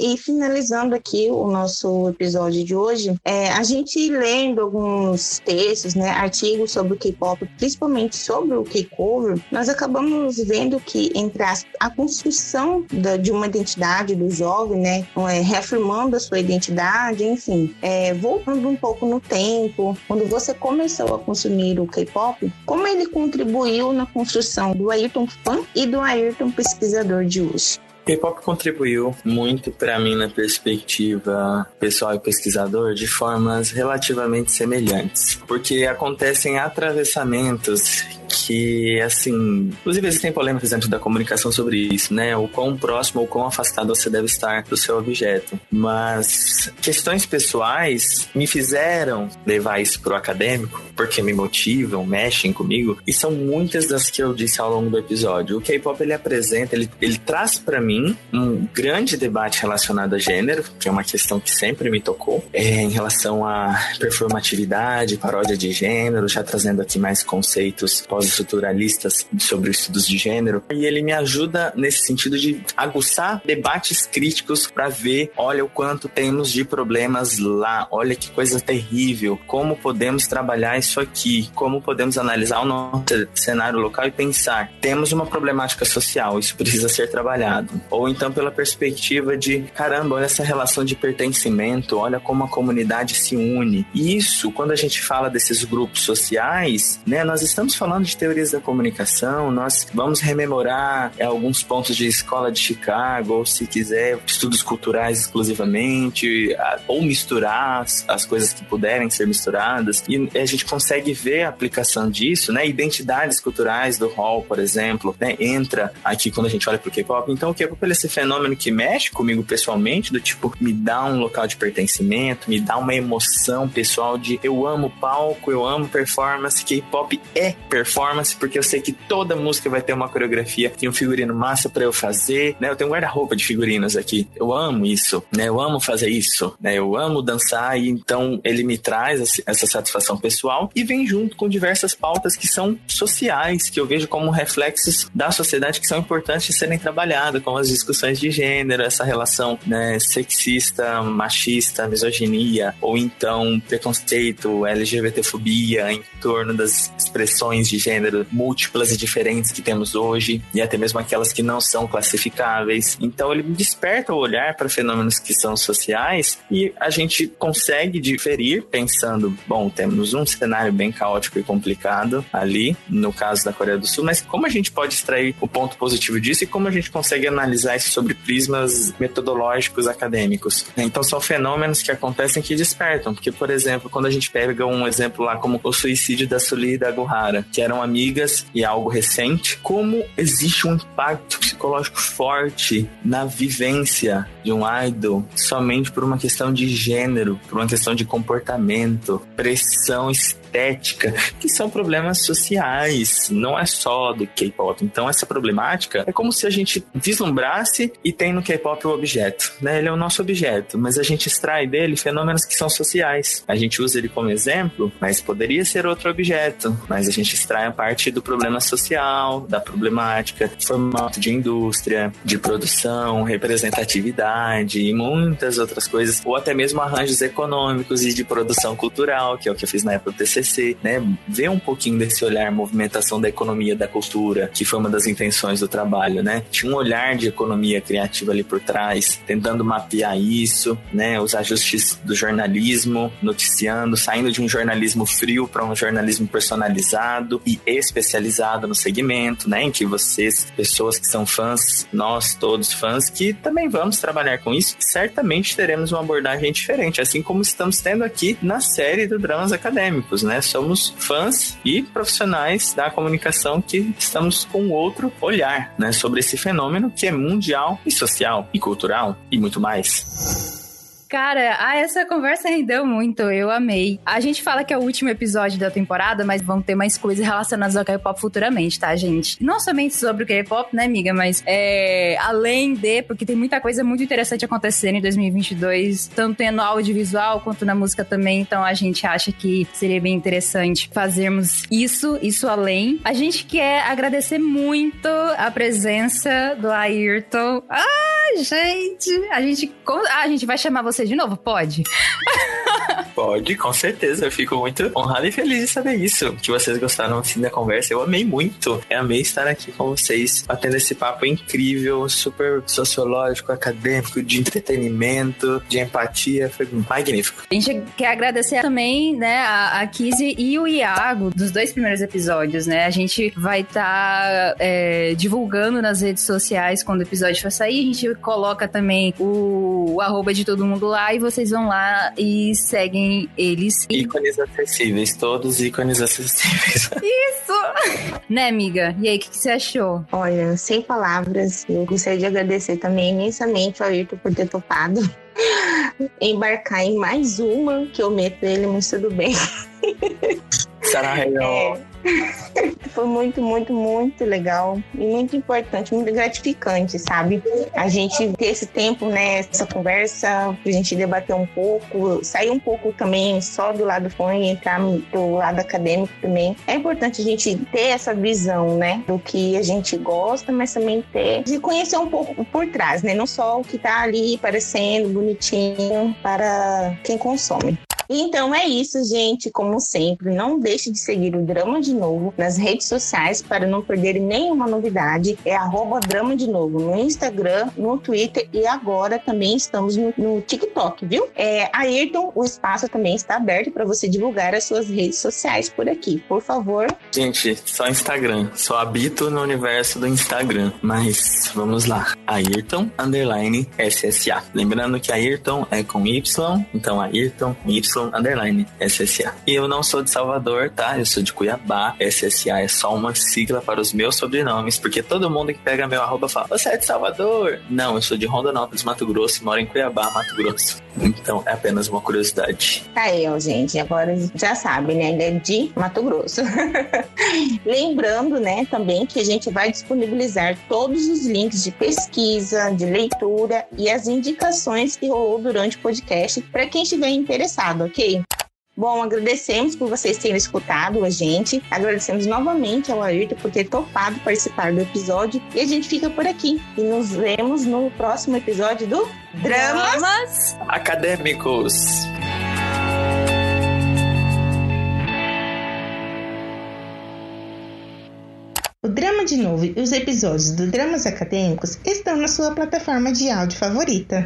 B: E finalizando aqui o nosso episódio de hoje, é, a gente lendo alguns textos, né, artigos sobre o K-pop, principalmente sobre o K-cover, nós acabamos vendo que entre a, a construção da, de uma identidade do jovem, né, é, reafirmando a sua identidade, enfim, é, voltando um pouco no tempo, quando você começou a consumir o K-pop, como ele contribuiu na construção do Ayrton fã e do Ayrton pesquisador de hoje.
C: K-pop contribuiu muito para mim na perspectiva pessoal e pesquisador de formas relativamente semelhantes, porque acontecem atravessamentos que, assim, inclusive existem polêmicas dentro da comunicação sobre isso, né? O quão próximo ou quão afastado você deve estar do seu objeto. Mas questões pessoais me fizeram levar isso pro acadêmico, porque me motivam, mexem comigo, e são muitas das que eu disse ao longo do episódio. O K-pop ele apresenta, ele, ele traz para mim um grande debate relacionado a gênero, que é uma questão que sempre me tocou, é, em relação à performatividade, paródia de gênero, já trazendo aqui mais conceitos pós-estruturalistas sobre estudos de gênero. E ele me ajuda nesse sentido de aguçar debates críticos para ver, olha o quanto temos de problemas lá, olha que coisa terrível, como podemos trabalhar isso aqui, como podemos analisar o nosso cenário local e pensar, temos uma problemática social, isso precisa ser trabalhado. Ou então pela perspectiva de, caramba, olha essa relação de pertencimento, olha como a comunidade se une. E isso, quando a gente fala desses grupos sociais, né, nós estamos falando de teorias da comunicação, nós vamos rememorar é, alguns pontos de escola de Chicago, ou se quiser, estudos culturais exclusivamente, ou misturar as, as coisas que puderem ser misturadas. E a gente consegue ver a aplicação disso, né? Identidades culturais do hall, por exemplo, né? Entra aqui quando a gente olha pro K-pop. Então, o K-pop é esse fenômeno que mexe comigo pessoalmente, do tipo, me dá um local de pertencimento, me dá uma emoção pessoal de eu amo palco, eu amo performance, K-pop é performance performance, porque eu sei que toda música vai ter uma coreografia e um figurino massa para eu fazer, né? Eu tenho um guarda-roupa de figurinos aqui. Eu amo isso, né? Eu amo fazer isso, né? Eu amo dançar e então ele me traz essa satisfação pessoal e vem junto com diversas pautas que são sociais, que eu vejo como reflexos da sociedade que são importantes de serem trabalhadas, como as discussões de gênero, essa relação né, sexista, machista, misoginia, ou então preconceito, LGBTfobia em torno das expressões de gênero múltiplas e diferentes que temos hoje, e até mesmo aquelas que não são classificáveis. Então ele desperta o olhar para fenômenos que são sociais e a gente consegue diferir pensando, bom, temos um cenário bem caótico e complicado ali, no caso da Coreia do Sul, mas como a gente pode extrair o ponto positivo disso e como a gente consegue analisar isso sobre prismas metodológicos acadêmicos? Então são fenômenos que acontecem que despertam, porque, por exemplo, quando a gente pega um exemplo lá como o suicídio da Suli e da Guhara, que eram amigas e é algo recente, como existe um impacto psicológico forte na vivência de um idol somente por uma questão de gênero, por uma questão de comportamento, pressão estética, que são problemas sociais, não é só do K-pop. Então essa problemática é como se a gente vislumbrasse e tem no K-pop o objeto, né? Ele é o nosso objeto, mas a gente extrai dele fenômenos que são sociais. A gente usa ele como exemplo, mas poderia ser outro objeto, mas a gente extrai a parte do problema social, da problemática, formato de indústria de produção, representatividade e muitas outras coisas, ou até mesmo arranjos econômicos e de produção cultural, que é o que eu fiz na época do TCC, né? Ver um pouquinho desse olhar movimentação da economia da cultura, que foi uma das intenções do trabalho, né? Tinha um olhar de economia criativa ali por trás, tentando mapear isso, né? Os ajustes do jornalismo, noticiando, saindo de um jornalismo frio para um jornalismo personalizado e especializado no segmento, né? Em que vocês, pessoas que são fãs, nós todos fãs, que também vamos trabalhar com isso, certamente teremos uma abordagem diferente, assim como estamos tendo aqui na série do Dramas Acadêmicos, né? Somos fãs e profissionais da comunicação que estamos com outro olhar, né? Sobre esse fenômeno que é mundial e social e cultural e muito mais.
A: Cara, ah, essa conversa rendeu muito, eu amei. A gente fala que é o último episódio da temporada, mas vão ter mais coisas relacionadas ao K-pop futuramente, tá, gente? Não somente sobre o K-pop, né, amiga, mas é, além de, porque tem muita coisa muito interessante acontecendo em 2022, tanto no audiovisual quanto na música também, então a gente acha que seria bem interessante fazermos isso, isso além. A gente quer agradecer muito a presença do Ayrton. Ah, gente! A gente, ah, a gente vai chamar você você de novo? Pode?
C: Pode, com certeza. Eu fico muito honrado e feliz de saber isso. Que vocês gostaram assim da conversa. Eu amei muito. Eu amei estar aqui com vocês, batendo esse papo incrível, super sociológico, acadêmico, de entretenimento, de empatia. Foi magnífico.
A: A gente quer agradecer também, né, a, a Kizzy e o Iago dos dois primeiros episódios, né? A gente vai estar tá, é, divulgando nas redes sociais quando o episódio for sair. A gente coloca também o, o arroba de todo mundo lá e vocês vão lá e seguem eles.
C: Ícones acessíveis, todos ícones acessíveis.
A: Isso! né, amiga? E aí, o que, que, você achou?
B: Olha, sem palavras, eu gostaria de agradecer também imensamente ao Ayrton por ter topado embarcar em mais uma que eu meto ele, mas tudo bem.
C: Será real. É.
B: Foi muito, muito, muito legal e muito importante, muito gratificante, sabe? A gente ter esse tempo, né, essa conversa, a gente debater um pouco, sair um pouco também só do lado fã e entrar do lado acadêmico também. É importante a gente ter essa visão, né, do que a gente gosta, mas também ter de conhecer um pouco por trás, né? Não só o que tá ali parecendo bonitinho para quem consome. Então é isso, gente. Como sempre, não deixe de seguir o Drama de Novo nas redes sociais para não perder nenhuma novidade. É arroba Drama de Novo no Instagram, no Twitter e agora também estamos no, no TikTok, viu? É, Ayrton, o espaço também está aberto para você divulgar as suas redes sociais por aqui. Por favor.
C: Gente, só Instagram. Só habito no universo do Instagram. Mas vamos lá. Ayrton underline SSA. Lembrando que Ayrton é com Y, então Ayrton com Y underline SSA. E eu não sou de Salvador, tá? Eu sou de Cuiabá. SSA é só uma sigla para os meus sobrenomes, porque todo mundo que pega meu arroba fala, você é de Salvador? Não, eu sou de Rondonópolis, Mato Grosso, e moro em Cuiabá, Mato Grosso. Então é apenas uma curiosidade.
B: Tá aí, gente. Agora já sabe, né? Ele é de Mato Grosso. Lembrando, né, também que a gente vai disponibilizar todos os links de pesquisa, de leitura e as indicações que rolou durante o podcast para quem estiver interessado, ok? Bom, agradecemos por vocês terem escutado a gente. Agradecemos novamente ao Ayrton por ter topado participar do episódio. E a gente fica por aqui. E nos vemos no próximo episódio do Dramas, Dramas
C: Acadêmicos.
B: O Drama de Novo e os episódios do Dramas Acadêmicos estão na sua plataforma de áudio favorita.